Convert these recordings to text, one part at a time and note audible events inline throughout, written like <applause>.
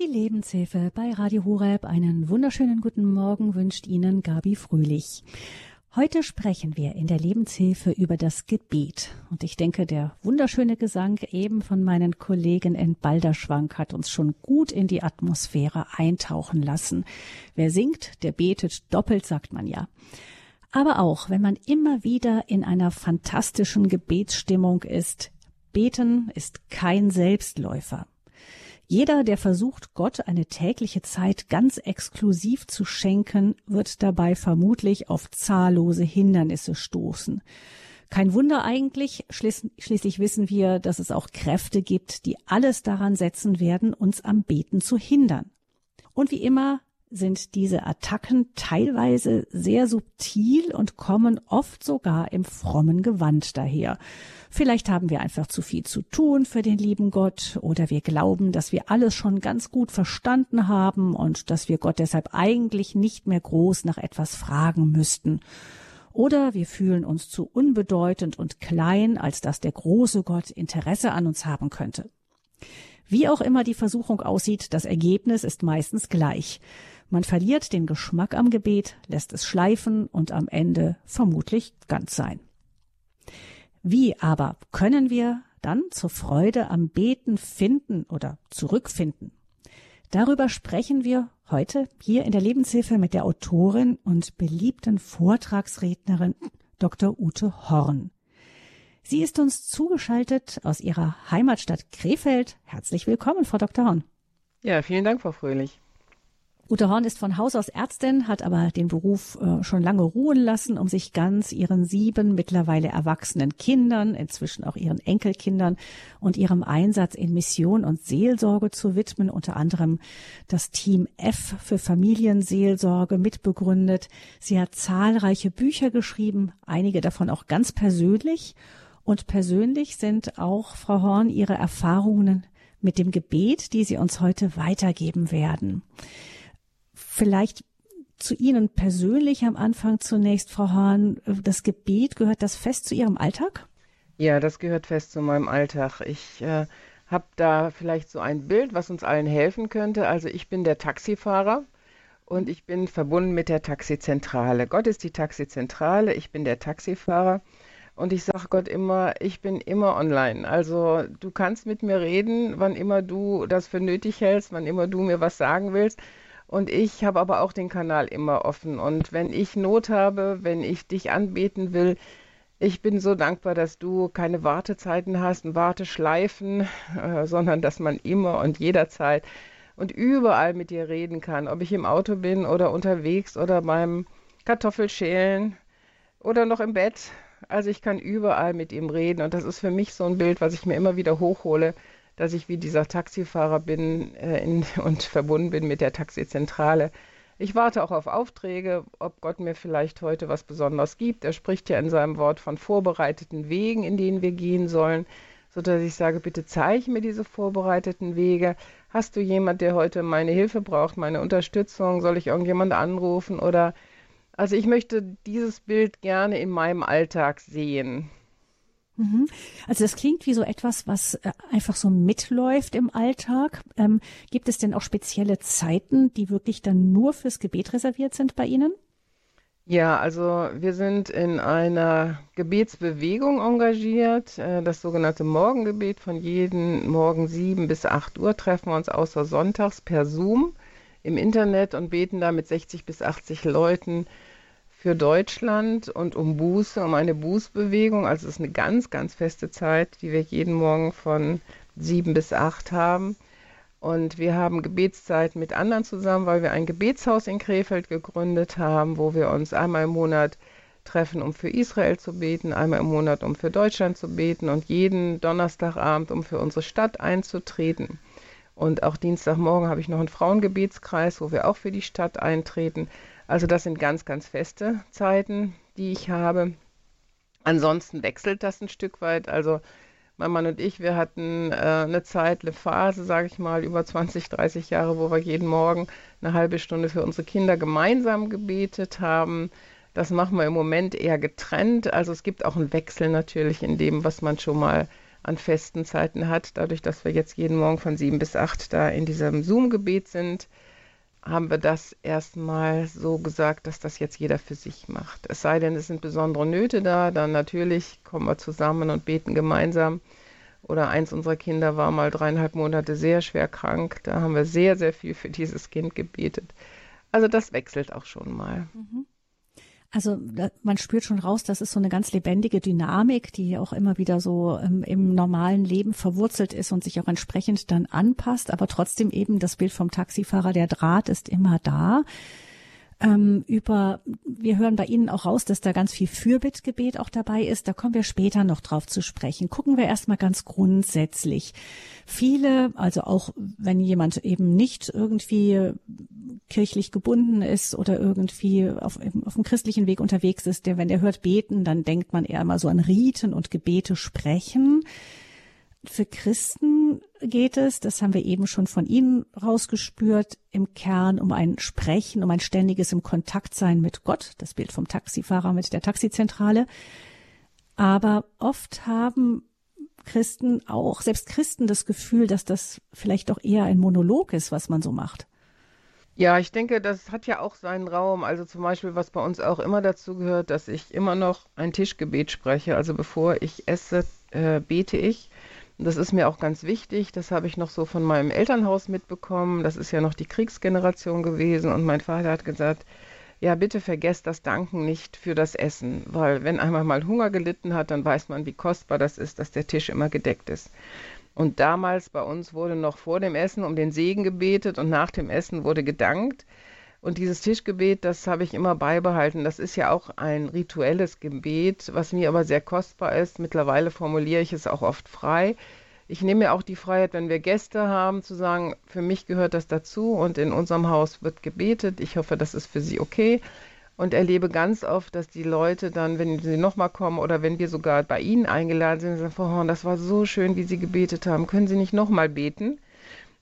Die Lebenshilfe bei Radio Horeb. Einen wunderschönen guten Morgen wünscht Ihnen Gabi Fröhlich. Heute sprechen wir in der Lebenshilfe über das Gebet. Und ich denke, der wunderschöne Gesang eben von meinen Kollegen in Balderschwank hat uns schon gut in die Atmosphäre eintauchen lassen. Wer singt, der betet doppelt, sagt man ja. Aber auch, wenn man immer wieder in einer fantastischen Gebetsstimmung ist, beten ist kein Selbstläufer. Jeder, der versucht, Gott eine tägliche Zeit ganz exklusiv zu schenken, wird dabei vermutlich auf zahllose Hindernisse stoßen. Kein Wunder eigentlich, schließlich wissen wir, dass es auch Kräfte gibt, die alles daran setzen werden, uns am Beten zu hindern. Und wie immer sind diese Attacken teilweise sehr subtil und kommen oft sogar im frommen Gewand daher. Vielleicht haben wir einfach zu viel zu tun für den lieben Gott oder wir glauben, dass wir alles schon ganz gut verstanden haben und dass wir Gott deshalb eigentlich nicht mehr groß nach etwas fragen müssten. Oder wir fühlen uns zu unbedeutend und klein, als dass der große Gott Interesse an uns haben könnte. Wie auch immer die Versuchung aussieht, das Ergebnis ist meistens gleich. Man verliert den Geschmack am Gebet, lässt es schleifen und am Ende vermutlich ganz sein. Wie aber können wir dann zur Freude am Beten finden oder zurückfinden? Darüber sprechen wir heute hier in der Lebenshilfe mit der Autorin und beliebten Vortragsrednerin Dr. Ute Horn. Sie ist uns zugeschaltet aus ihrer Heimatstadt Krefeld. Herzlich willkommen, Frau Dr. Horn. Ja, vielen Dank, Frau Fröhlich. Ute Horn ist von Haus aus Ärztin, hat aber den Beruf äh, schon lange ruhen lassen, um sich ganz ihren sieben mittlerweile erwachsenen Kindern, inzwischen auch ihren Enkelkindern und ihrem Einsatz in Mission und Seelsorge zu widmen, unter anderem das Team F für Familienseelsorge mitbegründet. Sie hat zahlreiche Bücher geschrieben, einige davon auch ganz persönlich. Und persönlich sind auch, Frau Horn, Ihre Erfahrungen mit dem Gebet, die Sie uns heute weitergeben werden. Vielleicht zu Ihnen persönlich am Anfang zunächst, Frau Hahn. Das Gebet, gehört das fest zu Ihrem Alltag? Ja, das gehört fest zu meinem Alltag. Ich äh, habe da vielleicht so ein Bild, was uns allen helfen könnte. Also ich bin der Taxifahrer und ich bin verbunden mit der Taxizentrale. Gott ist die Taxizentrale, ich bin der Taxifahrer. Und ich sage Gott immer, ich bin immer online. Also du kannst mit mir reden, wann immer du das für nötig hältst, wann immer du mir was sagen willst. Und ich habe aber auch den Kanal immer offen. Und wenn ich Not habe, wenn ich dich anbeten will, ich bin so dankbar, dass du keine Wartezeiten hast, Warteschleifen, äh, sondern dass man immer und jederzeit und überall mit dir reden kann. Ob ich im Auto bin oder unterwegs oder beim Kartoffelschälen oder noch im Bett. Also ich kann überall mit ihm reden. Und das ist für mich so ein Bild, was ich mir immer wieder hochhole dass ich wie dieser Taxifahrer bin äh, in, <laughs> und verbunden bin mit der Taxizentrale. Ich warte auch auf Aufträge, ob Gott mir vielleicht heute was Besonderes gibt. Er spricht ja in seinem Wort von vorbereiteten Wegen, in denen wir gehen sollen, sodass ich sage, bitte zeige mir diese vorbereiteten Wege. Hast du jemand, der heute meine Hilfe braucht, meine Unterstützung? Soll ich irgendjemand anrufen? Oder also ich möchte dieses Bild gerne in meinem Alltag sehen. Mhm. Also das klingt wie so etwas, was äh, einfach so mitläuft im Alltag. Ähm, gibt es denn auch spezielle Zeiten, die wirklich dann nur fürs Gebet reserviert sind bei Ihnen? Ja, also wir sind in einer Gebetsbewegung engagiert, äh, das sogenannte Morgengebet. Von jeden Morgen sieben bis acht Uhr treffen wir uns außer Sonntags per Zoom im Internet und beten da mit 60 bis 80 Leuten für Deutschland und um Buße, um eine Bußbewegung. Also es ist eine ganz, ganz feste Zeit, die wir jeden Morgen von sieben bis acht haben. Und wir haben Gebetszeit mit anderen zusammen, weil wir ein Gebetshaus in Krefeld gegründet haben, wo wir uns einmal im Monat treffen, um für Israel zu beten, einmal im Monat, um für Deutschland zu beten und jeden Donnerstagabend, um für unsere Stadt einzutreten. Und auch Dienstagmorgen habe ich noch einen Frauengebetskreis, wo wir auch für die Stadt eintreten. Also das sind ganz, ganz feste Zeiten, die ich habe. Ansonsten wechselt das ein Stück weit. Also mein Mann und ich, wir hatten äh, eine Zeit, eine Phase, sage ich mal, über 20, 30 Jahre, wo wir jeden Morgen eine halbe Stunde für unsere Kinder gemeinsam gebetet haben. Das machen wir im Moment eher getrennt. Also es gibt auch einen Wechsel natürlich in dem, was man schon mal an festen Zeiten hat. Dadurch, dass wir jetzt jeden Morgen von sieben bis acht da in diesem Zoom-Gebet sind, haben wir das erstmal so gesagt, dass das jetzt jeder für sich macht. Es sei denn, es sind besondere Nöte da, dann natürlich kommen wir zusammen und beten gemeinsam. Oder eins unserer Kinder war mal dreieinhalb Monate sehr schwer krank. Da haben wir sehr, sehr viel für dieses Kind gebetet. Also das wechselt auch schon mal. Mhm. Also man spürt schon raus, das ist so eine ganz lebendige Dynamik, die auch immer wieder so ähm, im normalen Leben verwurzelt ist und sich auch entsprechend dann anpasst. Aber trotzdem eben das Bild vom Taxifahrer, der Draht ist immer da ähm, über, wir hören bei Ihnen auch raus, dass da ganz viel Fürbittgebet auch dabei ist. Da kommen wir später noch drauf zu sprechen. Gucken wir erstmal ganz grundsätzlich. Viele, also auch wenn jemand eben nicht irgendwie kirchlich gebunden ist oder irgendwie auf, auf dem christlichen Weg unterwegs ist, der, wenn er hört beten, dann denkt man eher mal so an Riten und Gebete sprechen. Für Christen geht es, das haben wir eben schon von Ihnen rausgespürt, im Kern um ein Sprechen, um ein ständiges im Kontakt sein mit Gott, das Bild vom Taxifahrer mit der Taxizentrale. Aber oft haben Christen auch, selbst Christen, das Gefühl, dass das vielleicht doch eher ein Monolog ist, was man so macht. Ja, ich denke, das hat ja auch seinen Raum. Also zum Beispiel, was bei uns auch immer dazu gehört, dass ich immer noch ein Tischgebet spreche. Also bevor ich esse, äh, bete ich. Und das ist mir auch ganz wichtig. Das habe ich noch so von meinem Elternhaus mitbekommen. Das ist ja noch die Kriegsgeneration gewesen. Und mein Vater hat gesagt, ja, bitte vergesst das Danken nicht für das Essen, weil wenn einmal mal Hunger gelitten hat, dann weiß man, wie kostbar das ist, dass der Tisch immer gedeckt ist. Und damals bei uns wurde noch vor dem Essen um den Segen gebetet und nach dem Essen wurde gedankt. Und dieses Tischgebet, das habe ich immer beibehalten. Das ist ja auch ein rituelles Gebet, was mir aber sehr kostbar ist. Mittlerweile formuliere ich es auch oft frei. Ich nehme mir auch die Freiheit, wenn wir Gäste haben, zu sagen, für mich gehört das dazu und in unserem Haus wird gebetet. Ich hoffe, das ist für Sie okay. Und erlebe ganz oft, dass die Leute dann, wenn sie nochmal kommen oder wenn wir sogar bei Ihnen eingeladen sind, sagen, Frau das war so schön, wie Sie gebetet haben. Können Sie nicht nochmal beten?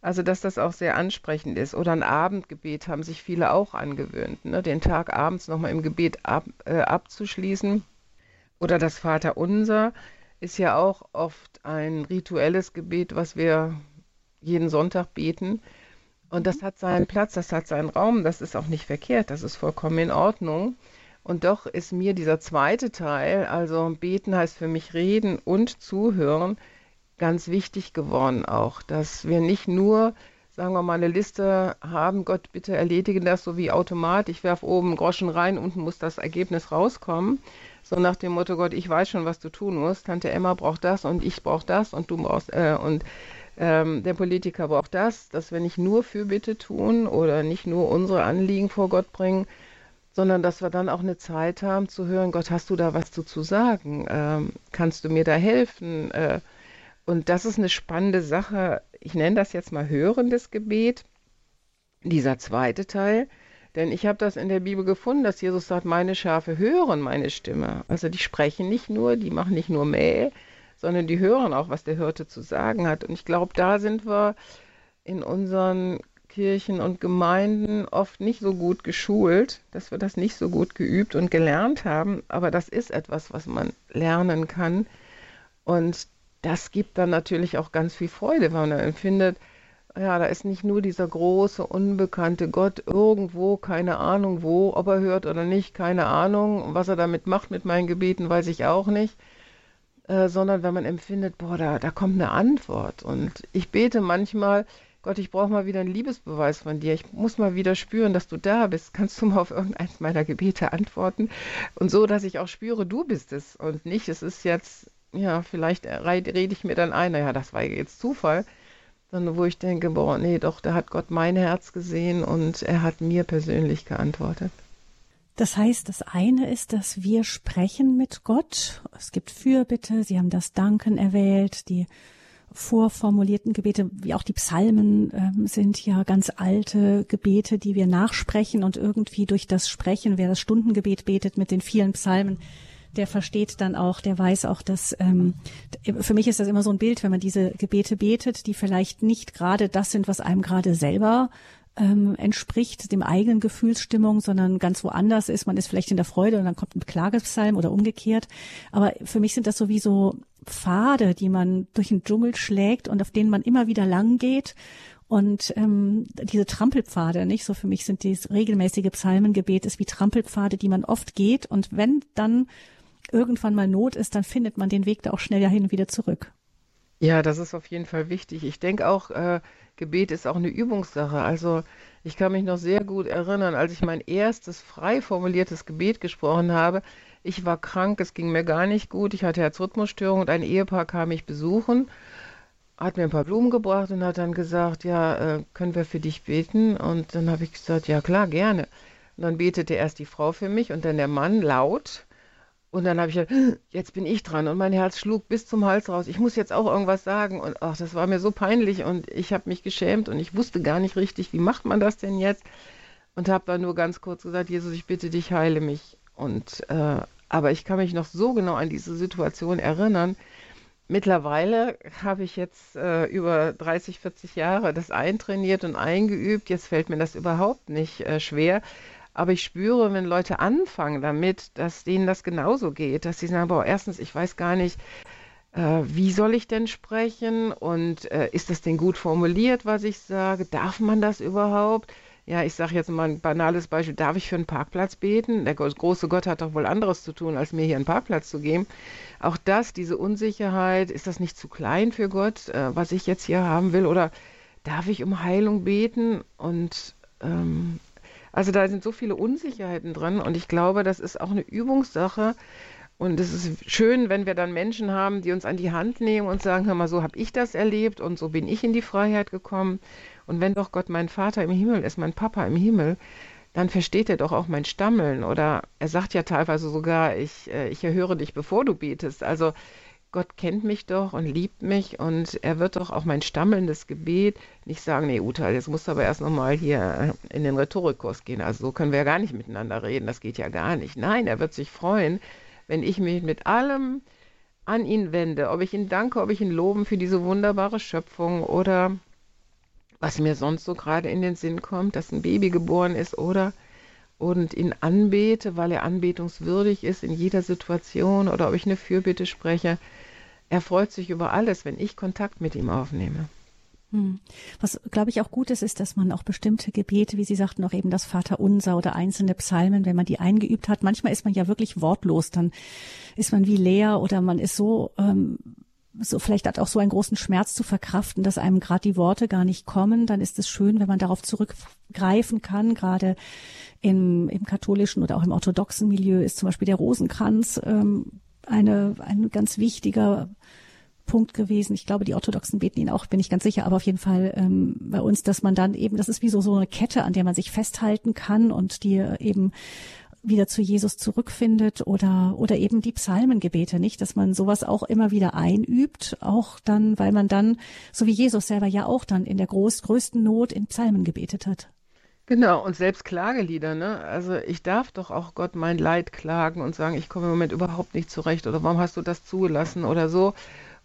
Also, dass das auch sehr ansprechend ist. Oder ein Abendgebet haben sich viele auch angewöhnt, ne? den Tag abends nochmal im Gebet ab, äh, abzuschließen. Oder das Vaterunser ist ja auch oft ein rituelles Gebet, was wir jeden Sonntag beten. Und das hat seinen Platz, das hat seinen Raum, das ist auch nicht verkehrt, das ist vollkommen in Ordnung. Und doch ist mir dieser zweite Teil, also beten heißt für mich reden und zuhören, ganz wichtig geworden auch, dass wir nicht nur, sagen wir mal, eine Liste haben, Gott, bitte erledige das so wie Automat, ich werfe oben Groschen rein, unten muss das Ergebnis rauskommen, so nach dem Motto, Gott, ich weiß schon, was du tun musst, Tante Emma braucht das und ich brauche das und du brauchst, äh, und ähm, der Politiker braucht das, dass wir nicht nur Fürbitte tun oder nicht nur unsere Anliegen vor Gott bringen, sondern dass wir dann auch eine Zeit haben zu hören, Gott, hast du da was zu, zu sagen? Ähm, kannst du mir da helfen? Äh, und das ist eine spannende Sache. Ich nenne das jetzt mal hörendes Gebet, dieser zweite Teil. Denn ich habe das in der Bibel gefunden, dass Jesus sagt, meine Schafe hören meine Stimme. Also die sprechen nicht nur, die machen nicht nur Mäh, sondern die hören auch, was der Hirte zu sagen hat. Und ich glaube, da sind wir in unseren Kirchen und Gemeinden oft nicht so gut geschult, dass wir das nicht so gut geübt und gelernt haben. Aber das ist etwas, was man lernen kann. Und das gibt dann natürlich auch ganz viel Freude, weil man empfindet, ja, da ist nicht nur dieser große, unbekannte Gott irgendwo, keine Ahnung wo, ob er hört oder nicht, keine Ahnung. Was er damit macht mit meinen Gebeten, weiß ich auch nicht. Äh, sondern wenn man empfindet, boah, da, da kommt eine Antwort. Und ich bete manchmal, Gott, ich brauche mal wieder einen Liebesbeweis von dir. Ich muss mal wieder spüren, dass du da bist. Kannst du mal auf irgendeins meiner Gebete antworten? Und so, dass ich auch spüre, du bist es und nicht, es ist jetzt ja, vielleicht rede ich mir dann ein, naja, das war jetzt Zufall, sondern wo ich denke, boah, nee, doch, da hat Gott mein Herz gesehen und er hat mir persönlich geantwortet. Das heißt, das eine ist, dass wir sprechen mit Gott. Es gibt Fürbitte, Sie haben das Danken erwählt, die vorformulierten Gebete, wie auch die Psalmen ähm, sind ja ganz alte Gebete, die wir nachsprechen und irgendwie durch das Sprechen, wer das Stundengebet betet mit den vielen Psalmen, der versteht dann auch, der weiß auch, dass ähm, für mich ist das immer so ein Bild, wenn man diese Gebete betet, die vielleicht nicht gerade das sind, was einem gerade selber ähm, entspricht dem eigenen Gefühlsstimmung, sondern ganz woanders ist. Man ist vielleicht in der Freude und dann kommt ein Klagepsalm oder umgekehrt. Aber für mich sind das sowieso Pfade, die man durch den Dschungel schlägt und auf denen man immer wieder lang geht. Und ähm, diese Trampelpfade, nicht so für mich sind dieses regelmäßige Psalmengebet ist wie Trampelpfade, die man oft geht. Und wenn dann irgendwann mal Not ist, dann findet man den Weg da auch schnell dahin und wieder zurück. Ja, das ist auf jeden Fall wichtig. Ich denke auch, äh, Gebet ist auch eine Übungssache. Also ich kann mich noch sehr gut erinnern, als ich mein erstes frei formuliertes Gebet gesprochen habe. Ich war krank, es ging mir gar nicht gut. Ich hatte Herzrhythmusstörung und ein Ehepaar kam mich besuchen, hat mir ein paar Blumen gebracht und hat dann gesagt, ja, äh, können wir für dich beten? Und dann habe ich gesagt, ja klar, gerne. Und dann betete erst die Frau für mich und dann der Mann laut. Und dann habe ich gedacht, jetzt bin ich dran und mein Herz schlug bis zum Hals raus. Ich muss jetzt auch irgendwas sagen und ach, das war mir so peinlich und ich habe mich geschämt und ich wusste gar nicht richtig, wie macht man das denn jetzt? Und habe dann nur ganz kurz gesagt, Jesus, ich bitte dich, heile mich. Und äh, aber ich kann mich noch so genau an diese Situation erinnern. Mittlerweile habe ich jetzt äh, über 30, 40 Jahre das eintrainiert und eingeübt. Jetzt fällt mir das überhaupt nicht äh, schwer. Aber ich spüre, wenn Leute anfangen damit, dass denen das genauso geht, dass sie sagen, boah, erstens, ich weiß gar nicht, äh, wie soll ich denn sprechen und äh, ist das denn gut formuliert, was ich sage? Darf man das überhaupt? Ja, ich sage jetzt mal ein banales Beispiel. Darf ich für einen Parkplatz beten? Der große Gott hat doch wohl anderes zu tun, als mir hier einen Parkplatz zu geben. Auch das, diese Unsicherheit, ist das nicht zu klein für Gott, äh, was ich jetzt hier haben will? Oder darf ich um Heilung beten? Und ähm, also da sind so viele Unsicherheiten drin und ich glaube, das ist auch eine Übungssache. Und es ist schön, wenn wir dann Menschen haben, die uns an die Hand nehmen und sagen, hör mal, so habe ich das erlebt und so bin ich in die Freiheit gekommen. Und wenn doch Gott mein Vater im Himmel ist, mein Papa im Himmel, dann versteht er doch auch mein Stammeln. Oder er sagt ja teilweise sogar, ich, äh, ich erhöre dich, bevor du betest. Also Gott kennt mich doch und liebt mich und er wird doch auch mein stammelndes Gebet nicht sagen, nee, Uta, jetzt musst du aber erst nochmal hier in den Rhetorikkurs gehen. Also so können wir ja gar nicht miteinander reden, das geht ja gar nicht. Nein, er wird sich freuen, wenn ich mich mit allem an ihn wende, ob ich ihn danke, ob ich ihn loben für diese wunderbare Schöpfung oder was mir sonst so gerade in den Sinn kommt, dass ein Baby geboren ist oder und ihn anbete, weil er anbetungswürdig ist in jeder Situation oder ob ich eine Fürbitte spreche. Er freut sich über alles, wenn ich Kontakt mit ihm aufnehme. Hm. Was, glaube ich, auch gut ist, ist, dass man auch bestimmte Gebete, wie Sie sagten, auch eben das Vaterunser oder einzelne Psalmen, wenn man die eingeübt hat, manchmal ist man ja wirklich wortlos, dann ist man wie leer oder man ist so, ähm, so vielleicht hat auch so einen großen Schmerz zu verkraften, dass einem gerade die Worte gar nicht kommen, dann ist es schön, wenn man darauf zurückgreifen kann. Gerade im, im katholischen oder auch im orthodoxen Milieu ist zum Beispiel der Rosenkranz ähm, eine, ein ganz wichtiger Punkt gewesen. Ich glaube, die Orthodoxen beten ihn auch, bin ich ganz sicher, aber auf jeden Fall ähm, bei uns, dass man dann eben, das ist wie so, so eine Kette, an der man sich festhalten kann und die eben wieder zu Jesus zurückfindet oder, oder eben die Psalmengebete, nicht? Dass man sowas auch immer wieder einübt, auch dann, weil man dann, so wie Jesus selber ja auch dann in der groß, größten Not in Psalmen gebetet hat. Genau, und selbst Klagelieder, ne? Also ich darf doch auch Gott mein Leid klagen und sagen, ich komme im Moment überhaupt nicht zurecht oder warum hast du das zugelassen oder so.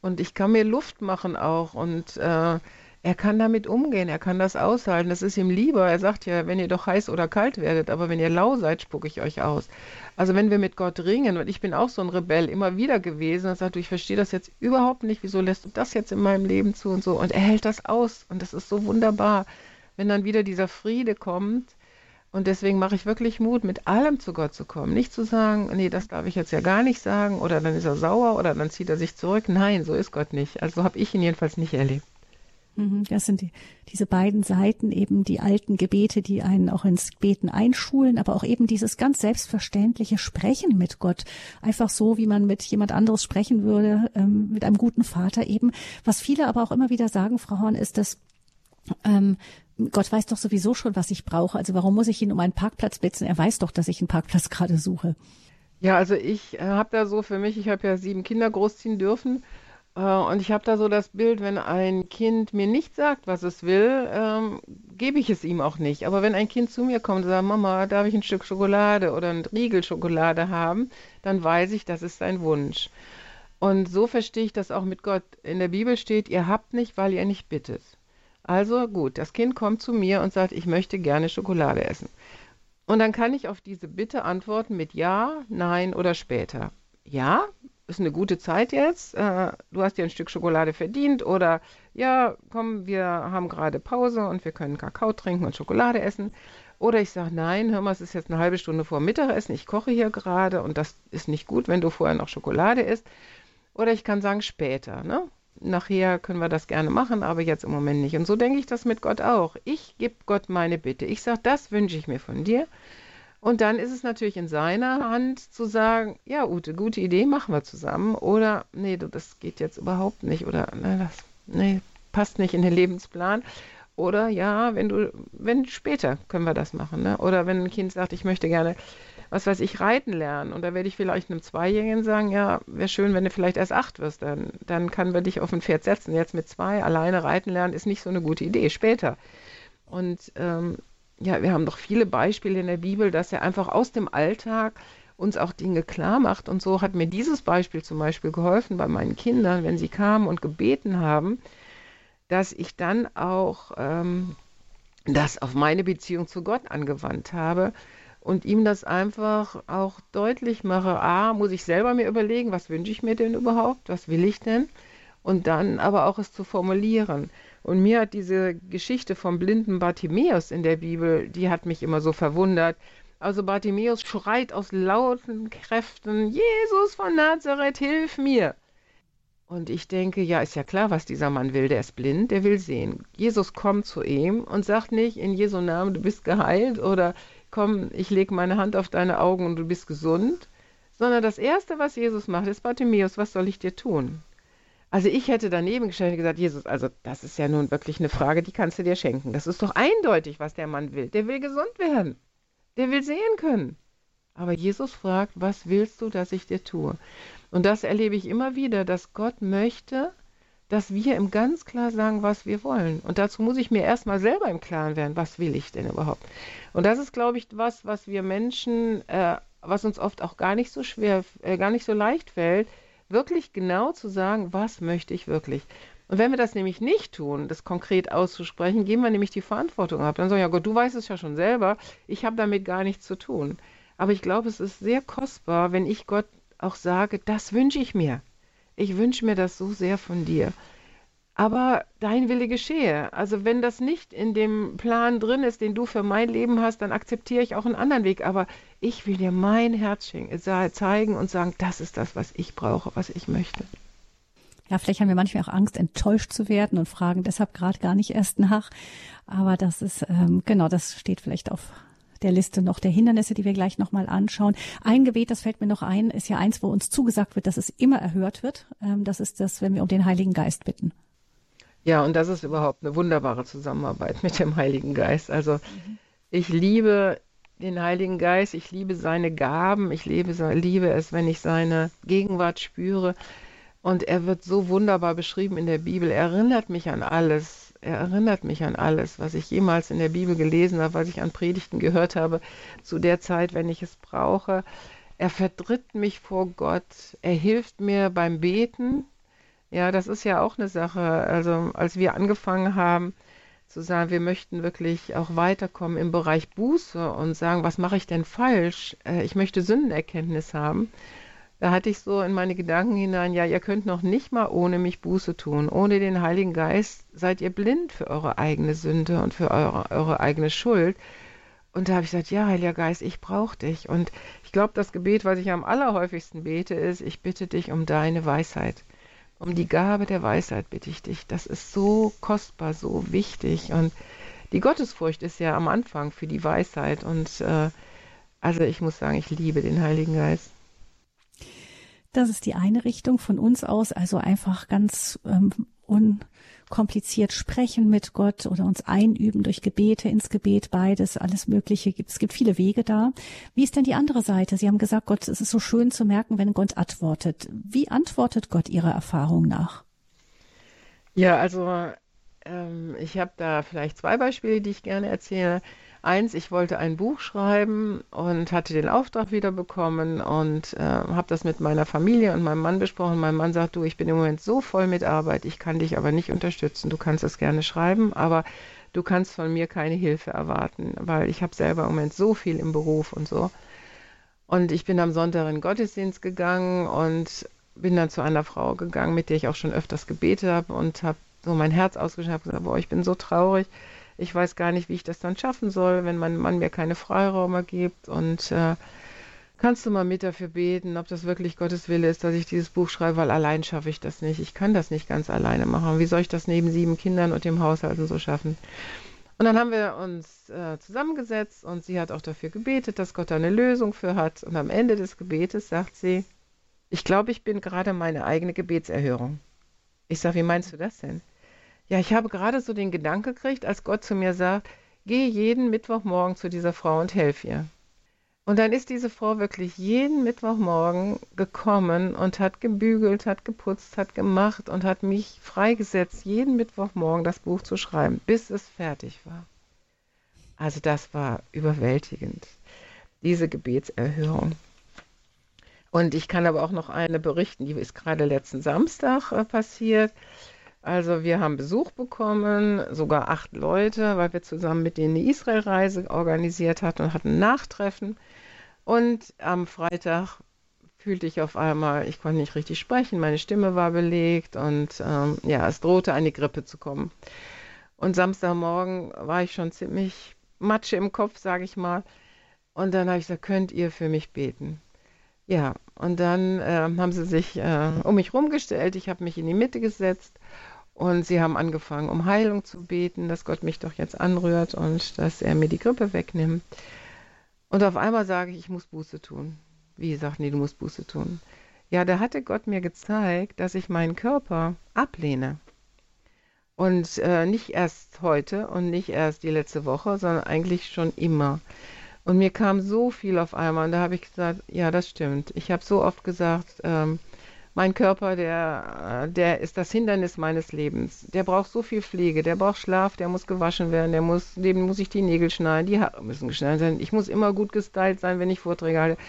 Und ich kann mir Luft machen auch und äh, er kann damit umgehen, er kann das aushalten. Das ist ihm lieber. Er sagt ja, wenn ihr doch heiß oder kalt werdet, aber wenn ihr lau seid, spucke ich euch aus. Also wenn wir mit Gott ringen, und ich bin auch so ein Rebell immer wieder gewesen und sagt, du, ich verstehe das jetzt überhaupt nicht, wieso lässt du das jetzt in meinem Leben zu und so. Und er hält das aus und das ist so wunderbar wenn dann wieder dieser Friede kommt. Und deswegen mache ich wirklich Mut, mit allem zu Gott zu kommen. Nicht zu sagen, nee, das darf ich jetzt ja gar nicht sagen, oder dann ist er sauer, oder dann zieht er sich zurück. Nein, so ist Gott nicht. Also habe ich ihn jedenfalls nicht erlebt. Mhm, das sind die, diese beiden Seiten, eben die alten Gebete, die einen auch ins Beten einschulen, aber auch eben dieses ganz selbstverständliche Sprechen mit Gott. Einfach so, wie man mit jemand anderes sprechen würde, ähm, mit einem guten Vater eben. Was viele aber auch immer wieder sagen, Frau Horn, ist, dass ähm, Gott weiß doch sowieso schon, was ich brauche. Also warum muss ich ihn um einen Parkplatz bitten? Er weiß doch, dass ich einen Parkplatz gerade suche. Ja, also ich äh, habe da so für mich, ich habe ja sieben Kinder großziehen dürfen. Äh, und ich habe da so das Bild, wenn ein Kind mir nicht sagt, was es will, ähm, gebe ich es ihm auch nicht. Aber wenn ein Kind zu mir kommt und sagt, Mama, darf ich ein Stück Schokolade oder ein Riegel Schokolade haben, dann weiß ich, das ist sein Wunsch. Und so verstehe ich das auch mit Gott. In der Bibel steht, ihr habt nicht, weil ihr nicht bittet. Also gut, das Kind kommt zu mir und sagt, ich möchte gerne Schokolade essen. Und dann kann ich auf diese Bitte antworten mit Ja, Nein oder später. Ja, ist eine gute Zeit jetzt, äh, du hast dir ein Stück Schokolade verdient oder ja, komm, wir haben gerade Pause und wir können Kakao trinken und Schokolade essen. Oder ich sage, nein, hör mal, es ist jetzt eine halbe Stunde vor Mittagessen, ich koche hier gerade und das ist nicht gut, wenn du vorher noch Schokolade isst. Oder ich kann sagen, später, ne? Nachher können wir das gerne machen, aber jetzt im Moment nicht. Und so denke ich das mit Gott auch. Ich gebe Gott meine Bitte. Ich sage, das wünsche ich mir von dir. Und dann ist es natürlich in seiner Hand zu sagen, ja, Ute, gute Idee, machen wir zusammen. Oder, nee, das geht jetzt überhaupt nicht. Oder, nee, das nee, passt nicht in den Lebensplan. Oder ja, wenn du, wenn später können wir das machen. Ne? Oder wenn ein Kind sagt, ich möchte gerne, was weiß ich, reiten lernen. Und da werde ich vielleicht einem Zweijährigen sagen, ja, wäre schön, wenn du vielleicht erst acht wirst. Dann, dann kann man dich auf ein Pferd setzen. Jetzt mit zwei alleine reiten lernen ist nicht so eine gute Idee. Später. Und ähm, ja, wir haben doch viele Beispiele in der Bibel, dass er einfach aus dem Alltag uns auch Dinge klar macht. Und so hat mir dieses Beispiel zum Beispiel geholfen bei meinen Kindern, wenn sie kamen und gebeten haben, dass ich dann auch ähm, das auf meine Beziehung zu Gott angewandt habe und ihm das einfach auch deutlich mache. A, muss ich selber mir überlegen, was wünsche ich mir denn überhaupt, was will ich denn? Und dann aber auch es zu formulieren. Und mir hat diese Geschichte vom blinden Bartimäus in der Bibel, die hat mich immer so verwundert. Also Bartimäus schreit aus lauten Kräften, Jesus von Nazareth, hilf mir. Und ich denke, ja, ist ja klar, was dieser Mann will. Der ist blind, der will sehen. Jesus kommt zu ihm und sagt nicht in Jesu Namen, du bist geheilt oder komm, ich lege meine Hand auf deine Augen und du bist gesund, sondern das Erste, was Jesus macht, ist Bartimäus, was soll ich dir tun? Also ich hätte daneben gestellt und gesagt, Jesus, also das ist ja nun wirklich eine Frage, die kannst du dir schenken. Das ist doch eindeutig, was der Mann will. Der will gesund werden. Der will sehen können. Aber Jesus fragt, was willst du, dass ich dir tue? Und das erlebe ich immer wieder, dass Gott möchte, dass wir ihm ganz klar sagen, was wir wollen. Und dazu muss ich mir erstmal selber im Klaren werden, was will ich denn überhaupt? Und das ist, glaube ich, was, was wir Menschen, äh, was uns oft auch gar nicht so schwer, äh, gar nicht so leicht fällt, wirklich genau zu sagen, was möchte ich wirklich. Und wenn wir das nämlich nicht tun, das konkret auszusprechen, geben wir nämlich die Verantwortung ab. Dann sagen, ja Gott, du weißt es ja schon selber, ich habe damit gar nichts zu tun. Aber ich glaube, es ist sehr kostbar, wenn ich Gott auch sage, das wünsche ich mir. Ich wünsche mir das so sehr von dir aber dein Wille geschehe. Also wenn das nicht in dem Plan drin ist, den du für mein Leben hast, dann akzeptiere ich auch einen anderen Weg. Aber ich will dir mein Herz zeigen und sagen, das ist das, was ich brauche, was ich möchte. Ja, vielleicht haben wir manchmal auch Angst, enttäuscht zu werden und fragen deshalb gerade gar nicht erst nach. Aber das ist, ähm, genau, das steht vielleicht auf der Liste noch der Hindernisse, die wir gleich nochmal anschauen. Ein Gebet, das fällt mir noch ein, ist ja eins, wo uns zugesagt wird, dass es immer erhört wird. Ähm, das ist das, wenn wir um den Heiligen Geist bitten. Ja, und das ist überhaupt eine wunderbare Zusammenarbeit mit dem Heiligen Geist. Also ich liebe den Heiligen Geist, ich liebe seine Gaben, ich liebe, liebe es, wenn ich seine Gegenwart spüre. Und er wird so wunderbar beschrieben in der Bibel. Er erinnert mich an alles. Er erinnert mich an alles, was ich jemals in der Bibel gelesen habe, was ich an Predigten gehört habe, zu der Zeit, wenn ich es brauche. Er vertritt mich vor Gott. Er hilft mir beim Beten. Ja, das ist ja auch eine Sache. Also als wir angefangen haben zu sagen, wir möchten wirklich auch weiterkommen im Bereich Buße und sagen, was mache ich denn falsch? Äh, ich möchte Sündenerkenntnis haben. Da hatte ich so in meine Gedanken hinein, ja, ihr könnt noch nicht mal ohne mich Buße tun. Ohne den Heiligen Geist seid ihr blind für eure eigene Sünde und für eure, eure eigene Schuld. Und da habe ich gesagt, ja, Heiliger Geist, ich brauche dich. Und ich glaube, das Gebet, was ich am allerhäufigsten bete, ist, ich bitte dich um deine Weisheit. Um die Gabe der Weisheit bitte ich dich. Das ist so kostbar, so wichtig. Und die Gottesfurcht ist ja am Anfang für die Weisheit. Und äh, also ich muss sagen, ich liebe den Heiligen Geist. Das ist die eine Richtung von uns aus, also einfach ganz ähm, un kompliziert sprechen mit Gott oder uns einüben durch Gebete ins Gebet, beides, alles Mögliche. Es gibt viele Wege da. Wie ist denn die andere Seite? Sie haben gesagt, Gott, es ist so schön zu merken, wenn Gott antwortet. Wie antwortet Gott Ihrer Erfahrung nach? Ja, also ähm, ich habe da vielleicht zwei Beispiele, die ich gerne erzähle. Eins, ich wollte ein Buch schreiben und hatte den Auftrag wieder bekommen und äh, habe das mit meiner Familie und meinem Mann besprochen. Mein Mann sagt, du, ich bin im Moment so voll mit Arbeit, ich kann dich aber nicht unterstützen. Du kannst es gerne schreiben, aber du kannst von mir keine Hilfe erwarten, weil ich habe selber im Moment so viel im Beruf und so. Und ich bin am Sonntag in den Gottesdienst gegangen und bin dann zu einer Frau gegangen, mit der ich auch schon öfters gebetet habe und habe so mein Herz ausgeschnappt und gesagt, boah, ich bin so traurig. Ich weiß gar nicht, wie ich das dann schaffen soll, wenn mein Mann mir keine Freiräume gibt. Und äh, kannst du mal mit dafür beten, ob das wirklich Gottes Wille ist, dass ich dieses Buch schreibe, weil allein schaffe ich das nicht. Ich kann das nicht ganz alleine machen. Wie soll ich das neben sieben Kindern und dem Haushalt und so schaffen? Und dann haben wir uns äh, zusammengesetzt und sie hat auch dafür gebetet, dass Gott da eine Lösung für hat. Und am Ende des Gebetes sagt sie, ich glaube, ich bin gerade meine eigene Gebetserhörung. Ich sage, wie meinst du das denn? Ja, ich habe gerade so den Gedanken gekriegt, als Gott zu mir sagt, geh jeden Mittwochmorgen zu dieser Frau und helf ihr. Und dann ist diese Frau wirklich jeden Mittwochmorgen gekommen und hat gebügelt, hat geputzt, hat gemacht und hat mich freigesetzt, jeden Mittwochmorgen das Buch zu schreiben, bis es fertig war. Also das war überwältigend, diese Gebetserhörung. Und ich kann aber auch noch eine berichten, die ist gerade letzten Samstag äh, passiert. Also wir haben Besuch bekommen, sogar acht Leute, weil wir zusammen mit denen eine Israelreise organisiert hatten und hatten Nachtreffen. Und am Freitag fühlte ich auf einmal, ich konnte nicht richtig sprechen, meine Stimme war belegt und ähm, ja, es drohte eine Grippe zu kommen. Und Samstagmorgen war ich schon ziemlich Matsche im Kopf, sage ich mal. Und dann habe ich gesagt, könnt ihr für mich beten? Ja, und dann äh, haben sie sich äh, um mich rumgestellt, ich habe mich in die Mitte gesetzt und sie haben angefangen, um Heilung zu beten, dass Gott mich doch jetzt anrührt und dass er mir die Grippe wegnimmt. Und auf einmal sage ich, ich muss Buße tun. Wie gesagt, nee, du musst Buße tun. Ja, da hatte Gott mir gezeigt, dass ich meinen Körper ablehne. Und äh, nicht erst heute und nicht erst die letzte Woche, sondern eigentlich schon immer. Und mir kam so viel auf einmal und da habe ich gesagt, ja, das stimmt. Ich habe so oft gesagt, ähm, mein Körper, der, der ist das Hindernis meines Lebens. Der braucht so viel Pflege, der braucht Schlaf, der muss gewaschen werden, der muss, dem muss ich die Nägel schneiden, die Haare müssen geschnallt sein. Ich muss immer gut gestylt sein, wenn ich Vorträge halte.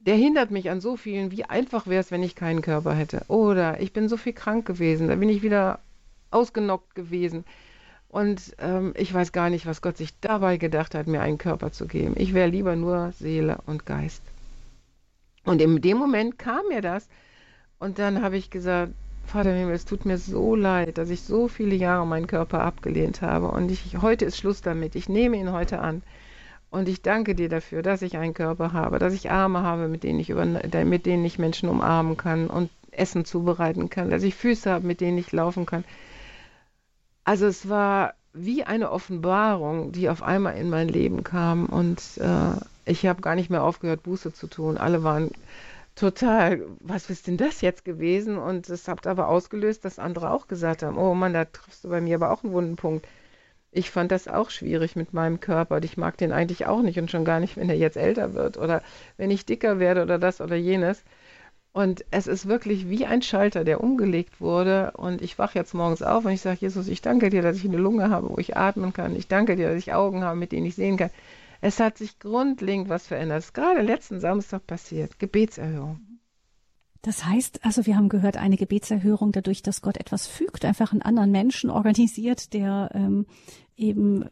Der hindert mich an so vielen, wie einfach wäre es, wenn ich keinen Körper hätte. Oder ich bin so viel krank gewesen, da bin ich wieder ausgenockt gewesen. Und ähm, ich weiß gar nicht, was Gott sich dabei gedacht hat, mir einen Körper zu geben. Ich wäre lieber nur Seele und Geist. Und in dem Moment kam mir das, und dann habe ich gesagt, Vater Himmel, es tut mir so leid, dass ich so viele Jahre meinen Körper abgelehnt habe. Und ich, heute ist Schluss damit. Ich nehme ihn heute an. Und ich danke dir dafür, dass ich einen Körper habe, dass ich Arme habe, mit denen ich, über, mit denen ich Menschen umarmen kann und Essen zubereiten kann, dass ich Füße habe, mit denen ich laufen kann. Also es war wie eine Offenbarung, die auf einmal in mein Leben kam. Und äh, ich habe gar nicht mehr aufgehört, Buße zu tun. Alle waren total, was ist denn das jetzt gewesen? Und das hat aber ausgelöst, dass andere auch gesagt haben, oh Mann, da triffst du bei mir aber auch einen wunden Punkt. Ich fand das auch schwierig mit meinem Körper und ich mag den eigentlich auch nicht und schon gar nicht, wenn er jetzt älter wird oder wenn ich dicker werde oder das oder jenes. Und es ist wirklich wie ein Schalter, der umgelegt wurde. Und ich wache jetzt morgens auf und ich sage, Jesus, ich danke dir, dass ich eine Lunge habe, wo ich atmen kann. Ich danke dir, dass ich Augen habe, mit denen ich sehen kann. Es hat sich grundlegend was verändert. Es ist gerade letzten Samstag passiert. Gebetserhörung. Das heißt, also wir haben gehört, eine Gebetserhörung dadurch, dass Gott etwas fügt, einfach einen anderen Menschen organisiert, der ähm, eben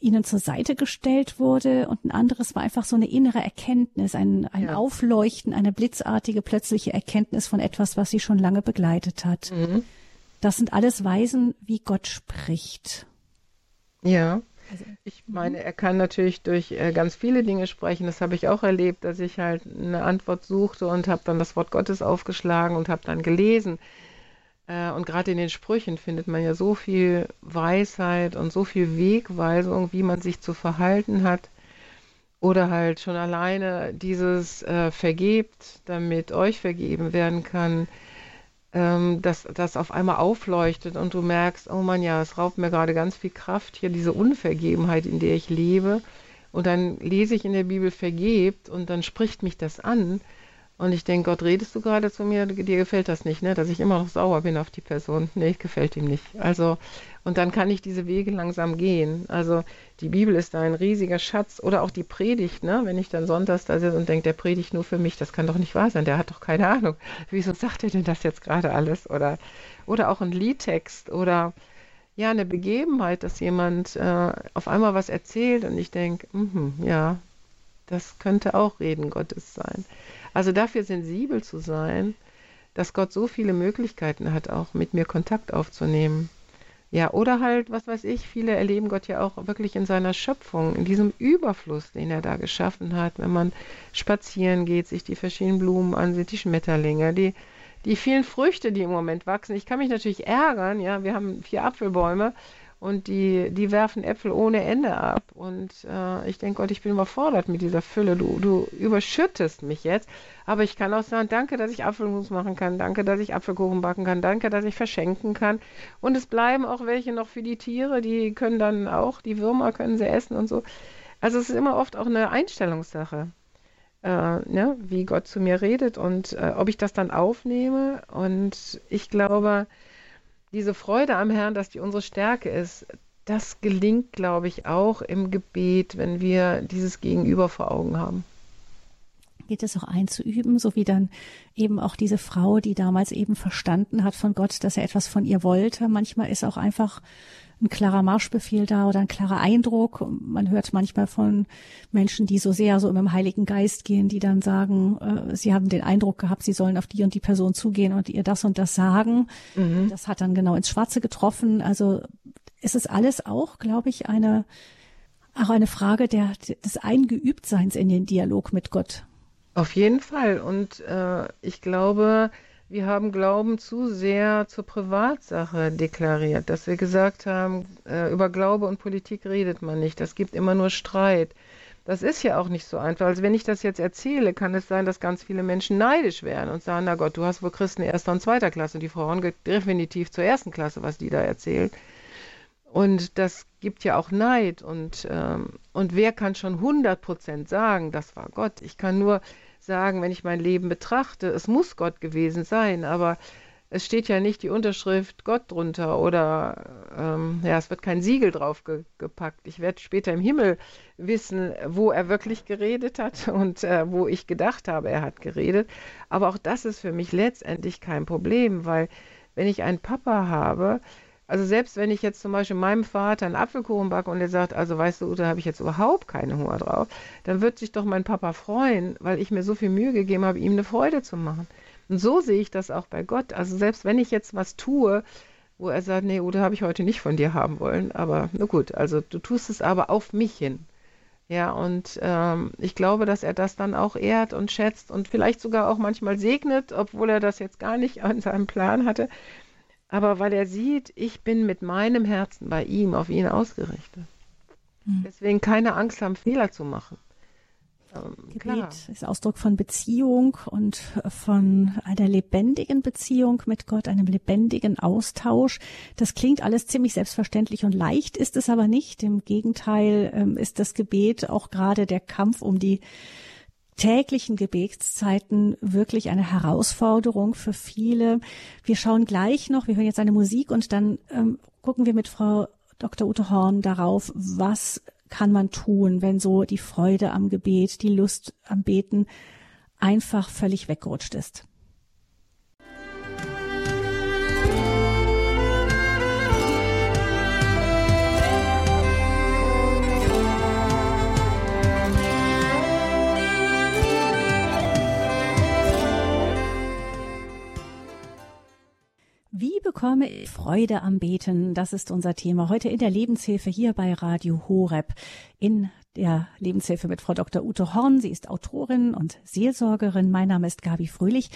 ihnen zur Seite gestellt wurde und ein anderes war einfach so eine innere Erkenntnis, ein, ein ja. Aufleuchten, eine blitzartige plötzliche Erkenntnis von etwas, was sie schon lange begleitet hat. Mhm. Das sind alles Weisen, wie Gott spricht. Ja. Also, ich mhm. meine, er kann natürlich durch äh, ganz viele Dinge sprechen. Das habe ich auch erlebt, dass ich halt eine Antwort suchte und habe dann das Wort Gottes aufgeschlagen und habe dann gelesen. Äh, und gerade in den Sprüchen findet man ja so viel Weisheit und so viel Wegweisung, wie man sich zu verhalten hat. Oder halt schon alleine dieses äh, Vergebt, damit euch vergeben werden kann ähm, dass das auf einmal aufleuchtet und du merkst, oh Mann, ja, es raubt mir gerade ganz viel Kraft hier, diese Unvergebenheit, in der ich lebe. Und dann lese ich in der Bibel vergebt und dann spricht mich das an und ich denke, Gott, redest du gerade zu mir? Dir gefällt das nicht, ne? Dass ich immer noch sauer bin auf die Person. Nee, gefällt ihm nicht. Also, und dann kann ich diese Wege langsam gehen. Also, die Bibel ist da ein riesiger Schatz. Oder auch die Predigt, ne? Wenn ich dann sonntags da sitze und denke, der predigt nur für mich, das kann doch nicht wahr sein. Der hat doch keine Ahnung. Wieso sagt er denn das jetzt gerade alles? Oder, oder auch ein Liedtext oder ja, eine Begebenheit, dass jemand äh, auf einmal was erzählt und ich denke, mm ja, das könnte auch Reden Gottes sein. Also dafür sensibel zu sein, dass Gott so viele Möglichkeiten hat, auch mit mir Kontakt aufzunehmen. Ja, oder halt, was weiß ich, viele erleben Gott ja auch wirklich in seiner Schöpfung, in diesem Überfluss, den er da geschaffen hat, wenn man spazieren geht, sich die verschiedenen Blumen ansieht, die Schmetterlinge, die, die vielen Früchte, die im Moment wachsen. Ich kann mich natürlich ärgern, ja, wir haben vier Apfelbäume und die, die werfen Äpfel ohne Ende ab. Und äh, ich denke, Gott, ich bin überfordert mit dieser Fülle. Du, du überschüttest mich jetzt. Aber ich kann auch sagen, danke, dass ich Apfelmus machen kann. Danke, dass ich Apfelkuchen backen kann. Danke, dass ich verschenken kann. Und es bleiben auch welche noch für die Tiere. Die können dann auch, die Würmer können sie essen und so. Also es ist immer oft auch eine Einstellungssache. Äh, ne, wie Gott zu mir redet und äh, ob ich das dann aufnehme. Und ich glaube, diese Freude am Herrn, dass die unsere Stärke ist, das gelingt, glaube ich, auch im Gebet, wenn wir dieses Gegenüber vor Augen haben. Geht es auch einzuüben, so wie dann eben auch diese Frau, die damals eben verstanden hat von Gott, dass er etwas von ihr wollte. Manchmal ist auch einfach ein klarer Marschbefehl da oder ein klarer Eindruck. Man hört manchmal von Menschen, die so sehr so im Heiligen Geist gehen, die dann sagen, äh, sie haben den Eindruck gehabt, sie sollen auf die und die Person zugehen und ihr das und das sagen. Mhm. Das hat dann genau ins Schwarze getroffen. Also es ist alles auch, glaube ich, eine auch eine Frage der, des Eingeübtseins in den Dialog mit Gott. Auf jeden Fall. Und äh, ich glaube, wir haben Glauben zu sehr zur Privatsache deklariert, dass wir gesagt haben, äh, über Glaube und Politik redet man nicht, das gibt immer nur Streit. Das ist ja auch nicht so einfach. Also wenn ich das jetzt erzähle, kann es sein, dass ganz viele Menschen neidisch werden und sagen, na Gott, du hast wohl Christen erster und zweiter Klasse und die Frauen definitiv zur ersten Klasse, was die da erzählen. Und das gibt ja auch Neid und, ähm, und wer kann schon 100 Prozent sagen, das war Gott. Ich kann nur sagen, wenn ich mein Leben betrachte, es muss Gott gewesen sein, aber es steht ja nicht die Unterschrift Gott drunter oder ähm, ja, es wird kein Siegel drauf ge gepackt. Ich werde später im Himmel wissen, wo er wirklich geredet hat <laughs> und äh, wo ich gedacht habe, er hat geredet. Aber auch das ist für mich letztendlich kein Problem, weil wenn ich einen Papa habe, also selbst wenn ich jetzt zum Beispiel meinem Vater einen Apfelkuchen backe und er sagt, also weißt du, da habe ich jetzt überhaupt keine Hunger drauf, dann wird sich doch mein Papa freuen, weil ich mir so viel Mühe gegeben habe, ihm eine Freude zu machen. Und so sehe ich das auch bei Gott. Also selbst wenn ich jetzt was tue, wo er sagt, nee, oder habe ich heute nicht von dir haben wollen, aber na gut, also du tust es aber auf mich hin. Ja, und ähm, ich glaube, dass er das dann auch ehrt und schätzt und vielleicht sogar auch manchmal segnet, obwohl er das jetzt gar nicht in seinem Plan hatte aber weil er sieht, ich bin mit meinem Herzen bei ihm, auf ihn ausgerichtet. Mhm. Deswegen keine Angst haben, Fehler zu machen. Ähm, Gebet klar. ist Ausdruck von Beziehung und von einer lebendigen Beziehung mit Gott, einem lebendigen Austausch. Das klingt alles ziemlich selbstverständlich und leicht, ist es aber nicht. Im Gegenteil ähm, ist das Gebet auch gerade der Kampf um die täglichen Gebetszeiten wirklich eine Herausforderung für viele. Wir schauen gleich noch, wir hören jetzt eine Musik und dann ähm, gucken wir mit Frau Dr. Ute Horn darauf, was kann man tun, wenn so die Freude am Gebet, die Lust am Beten einfach völlig weggerutscht ist. Wie bekomme ich Freude am Beten? Das ist unser Thema heute in der Lebenshilfe hier bei Radio Horeb. In der Lebenshilfe mit Frau Dr. Ute Horn. Sie ist Autorin und Seelsorgerin. Mein Name ist Gabi Fröhlich.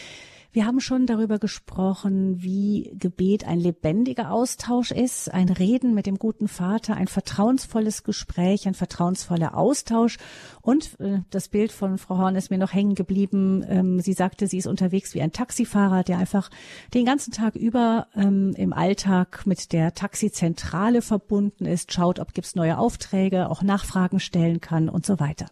Wir haben schon darüber gesprochen, wie Gebet ein lebendiger Austausch ist, ein Reden mit dem guten Vater, ein vertrauensvolles Gespräch, ein vertrauensvoller Austausch. Und äh, das Bild von Frau Horn ist mir noch hängen geblieben. Ähm, sie sagte, sie ist unterwegs wie ein Taxifahrer, der einfach den ganzen Tag über ähm, im Alltag mit der Taxizentrale verbunden ist, schaut, ob gibt's neue Aufträge, auch Nachfragen stellen kann und so weiter.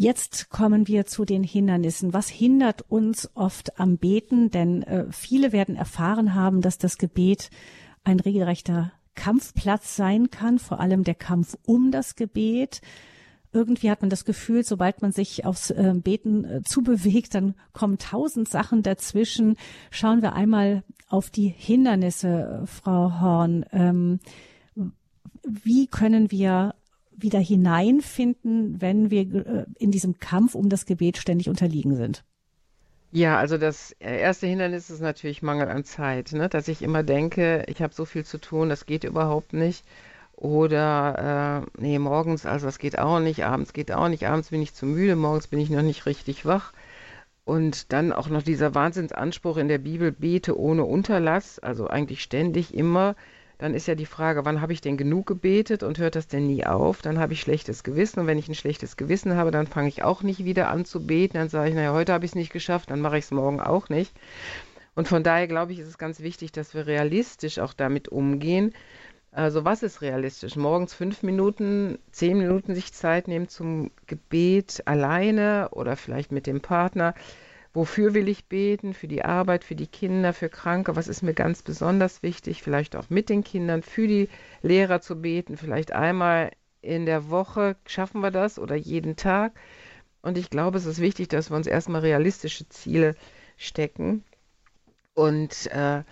Jetzt kommen wir zu den Hindernissen. Was hindert uns oft am Beten? Denn äh, viele werden erfahren haben, dass das Gebet ein regelrechter Kampfplatz sein kann, vor allem der Kampf um das Gebet. Irgendwie hat man das Gefühl, sobald man sich aufs äh, Beten äh, zubewegt, dann kommen tausend Sachen dazwischen. Schauen wir einmal auf die Hindernisse, Frau Horn. Ähm, wie können wir wieder hineinfinden, wenn wir äh, in diesem Kampf um das Gebet ständig unterliegen sind? Ja, also das erste Hindernis ist natürlich Mangel an Zeit, ne? Dass ich immer denke, ich habe so viel zu tun, das geht überhaupt nicht. Oder, äh, nee, morgens, also das geht auch nicht, abends geht auch nicht, abends bin ich zu müde, morgens bin ich noch nicht richtig wach. Und dann auch noch dieser Wahnsinnsanspruch in der Bibel, bete ohne Unterlass, also eigentlich ständig immer. Dann ist ja die Frage, wann habe ich denn genug gebetet und hört das denn nie auf? Dann habe ich schlechtes Gewissen und wenn ich ein schlechtes Gewissen habe, dann fange ich auch nicht wieder an zu beten. Dann sage ich, naja, heute habe ich es nicht geschafft, dann mache ich es morgen auch nicht. Und von daher glaube ich, ist es ganz wichtig, dass wir realistisch auch damit umgehen. Also was ist realistisch? Morgens fünf Minuten, zehn Minuten sich Zeit nehmen zum Gebet alleine oder vielleicht mit dem Partner. Wofür will ich beten? Für die Arbeit, für die Kinder, für Kranke? Was ist mir ganz besonders wichtig? Vielleicht auch mit den Kindern, für die Lehrer zu beten. Vielleicht einmal in der Woche schaffen wir das oder jeden Tag. Und ich glaube, es ist wichtig, dass wir uns erstmal realistische Ziele stecken. Und äh,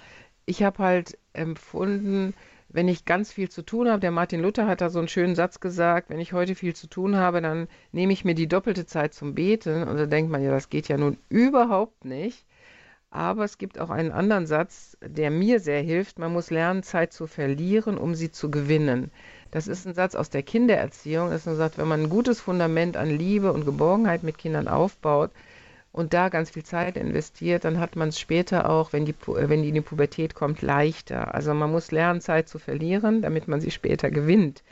ich habe halt empfunden, wenn ich ganz viel zu tun habe, der Martin Luther hat da so einen schönen Satz gesagt, wenn ich heute viel zu tun habe, dann nehme ich mir die doppelte Zeit zum Beten. Und da denkt man ja, das geht ja nun überhaupt nicht. Aber es gibt auch einen anderen Satz, der mir sehr hilft. Man muss lernen, Zeit zu verlieren, um sie zu gewinnen. Das ist ein Satz aus der Kindererziehung. Das ist ein Satz, wenn man ein gutes Fundament an Liebe und Geborgenheit mit Kindern aufbaut, und da ganz viel Zeit investiert, dann hat man es später auch, wenn die, äh, wenn die in die Pubertät kommt, leichter. Also man muss lernen, Zeit zu verlieren, damit man sie später gewinnt.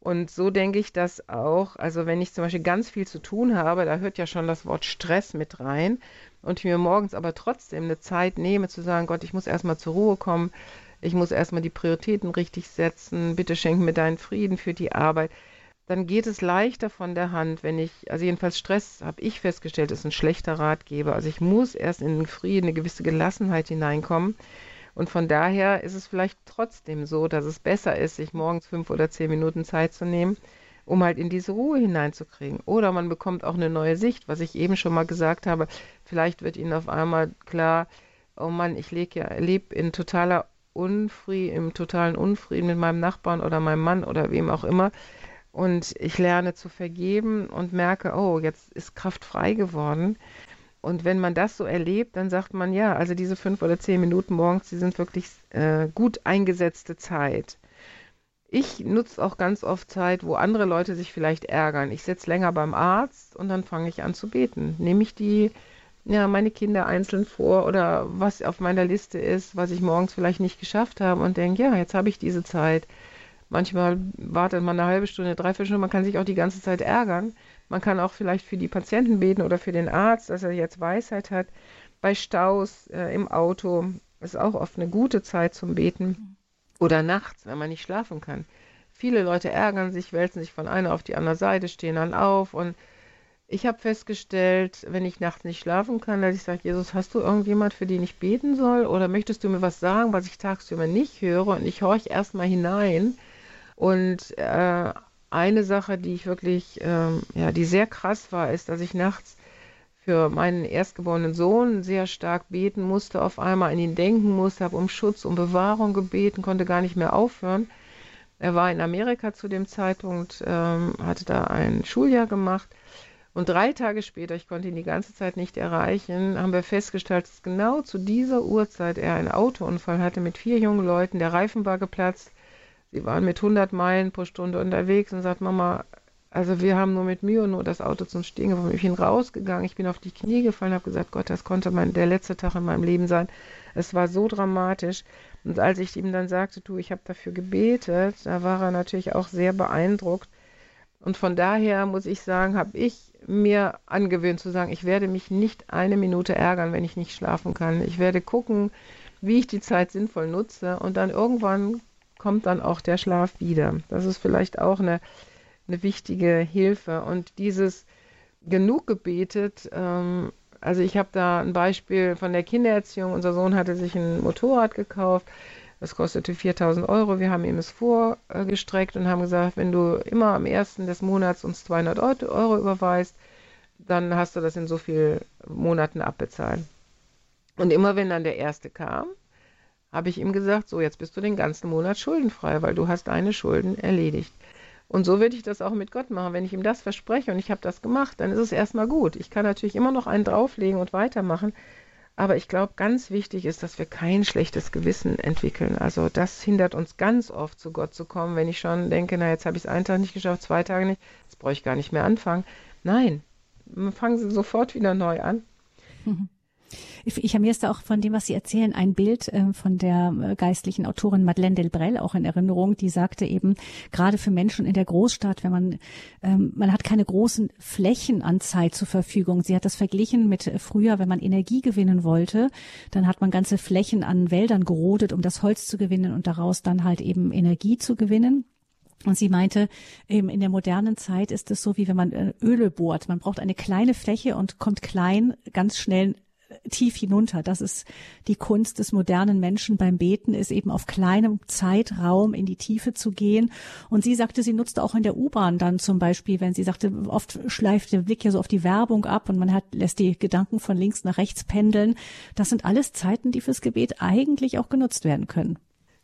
Und so denke ich das auch. Also wenn ich zum Beispiel ganz viel zu tun habe, da hört ja schon das Wort Stress mit rein und ich mir morgens aber trotzdem eine Zeit nehme zu sagen, Gott, ich muss erstmal zur Ruhe kommen, ich muss erstmal die Prioritäten richtig setzen, bitte schenk mir deinen Frieden für die Arbeit dann geht es leichter von der Hand, wenn ich, also jedenfalls Stress, habe ich festgestellt, ist ein schlechter Ratgeber. Also ich muss erst in den Frieden, eine gewisse Gelassenheit hineinkommen. Und von daher ist es vielleicht trotzdem so, dass es besser ist, sich morgens fünf oder zehn Minuten Zeit zu nehmen, um halt in diese Ruhe hineinzukriegen. Oder man bekommt auch eine neue Sicht, was ich eben schon mal gesagt habe. Vielleicht wird Ihnen auf einmal klar, oh Mann, ich lebe ja, lebe in totaler Unfrieden, im totalen Unfrieden mit meinem Nachbarn oder meinem Mann oder wem auch immer und ich lerne zu vergeben und merke, oh, jetzt ist Kraft frei geworden. Und wenn man das so erlebt, dann sagt man, ja, also diese fünf oder zehn Minuten morgens, die sind wirklich äh, gut eingesetzte Zeit. Ich nutze auch ganz oft Zeit, wo andere Leute sich vielleicht ärgern. Ich sitze länger beim Arzt und dann fange ich an zu beten. Nehme ich die, ja, meine Kinder einzeln vor oder was auf meiner Liste ist, was ich morgens vielleicht nicht geschafft habe und denke, ja, jetzt habe ich diese Zeit. Manchmal wartet man eine halbe Stunde, dreiviertel Stunde, man kann sich auch die ganze Zeit ärgern. Man kann auch vielleicht für die Patienten beten oder für den Arzt, dass er jetzt Weisheit hat. Bei Staus äh, im Auto ist auch oft eine gute Zeit zum Beten. Oder nachts, wenn man nicht schlafen kann. Viele Leute ärgern sich, wälzen sich von einer auf die andere Seite, stehen dann auf. Und ich habe festgestellt, wenn ich nachts nicht schlafen kann, dass ich sage, Jesus, hast du irgendjemand, für den ich beten soll? Oder möchtest du mir was sagen, was ich tagsüber nicht höre? Und ich horche erstmal hinein und äh, eine Sache, die ich wirklich, ähm, ja, die sehr krass war, ist, dass ich nachts für meinen erstgeborenen Sohn sehr stark beten musste, auf einmal an ihn denken musste, habe um Schutz, um Bewahrung gebeten, konnte gar nicht mehr aufhören. Er war in Amerika zu dem Zeitpunkt, ähm, hatte da ein Schuljahr gemacht. Und drei Tage später, ich konnte ihn die ganze Zeit nicht erreichen, haben wir festgestellt, dass genau zu dieser Uhrzeit er einen Autounfall hatte mit vier jungen Leuten. Der Reifen war geplatzt. Sie waren mit 100 Meilen pro Stunde unterwegs und sagt, Mama, also wir haben nur mit Mühe nur das Auto zum Stehen gebracht. Ich bin rausgegangen, ich bin auf die Knie gefallen, habe gesagt, Gott, das konnte mein, der letzte Tag in meinem Leben sein. Es war so dramatisch. Und als ich ihm dann sagte, du, ich habe dafür gebetet, da war er natürlich auch sehr beeindruckt. Und von daher muss ich sagen, habe ich mir angewöhnt zu sagen, ich werde mich nicht eine Minute ärgern, wenn ich nicht schlafen kann. Ich werde gucken, wie ich die Zeit sinnvoll nutze und dann irgendwann kommt dann auch der Schlaf wieder. Das ist vielleicht auch eine, eine wichtige Hilfe. Und dieses genug gebetet, ähm, also ich habe da ein Beispiel von der Kindererziehung. Unser Sohn hatte sich ein Motorrad gekauft. Das kostete 4000 Euro. Wir haben ihm es vorgestreckt und haben gesagt, wenn du immer am ersten des Monats uns 200 Euro überweist, dann hast du das in so vielen Monaten abbezahlt. Und immer wenn dann der erste kam, habe ich ihm gesagt, so jetzt bist du den ganzen Monat schuldenfrei, weil du hast deine Schulden erledigt. Und so würde ich das auch mit Gott machen. Wenn ich ihm das verspreche und ich habe das gemacht, dann ist es erstmal gut. Ich kann natürlich immer noch einen drauflegen und weitermachen. Aber ich glaube, ganz wichtig ist, dass wir kein schlechtes Gewissen entwickeln. Also das hindert uns ganz oft, zu Gott zu kommen, wenn ich schon denke, na jetzt habe ich es einen Tag nicht geschafft, zwei Tage nicht, jetzt brauche ich gar nicht mehr anfangen. Nein, fangen Sie sofort wieder neu an. Mhm. <laughs> Ich, ich habe mir jetzt auch von dem, was Sie erzählen, ein Bild äh, von der äh, geistlichen Autorin Madeleine Delbrel auch in Erinnerung, die sagte eben, gerade für Menschen in der Großstadt, wenn man, ähm, man hat keine großen Flächen an Zeit zur Verfügung. Sie hat das verglichen mit früher, wenn man Energie gewinnen wollte, dann hat man ganze Flächen an Wäldern gerodet, um das Holz zu gewinnen und daraus dann halt eben Energie zu gewinnen. Und sie meinte, eben in der modernen Zeit ist es so, wie wenn man äh, Öle bohrt. Man braucht eine kleine Fläche und kommt klein ganz schnell tief hinunter. Das ist die Kunst des modernen Menschen beim Beten, ist eben auf kleinem Zeitraum in die Tiefe zu gehen. Und sie sagte, sie nutzte auch in der U-Bahn dann zum Beispiel, wenn sie sagte, oft schleift der Blick ja so auf die Werbung ab und man hat, lässt die Gedanken von links nach rechts pendeln. Das sind alles Zeiten, die fürs Gebet eigentlich auch genutzt werden können.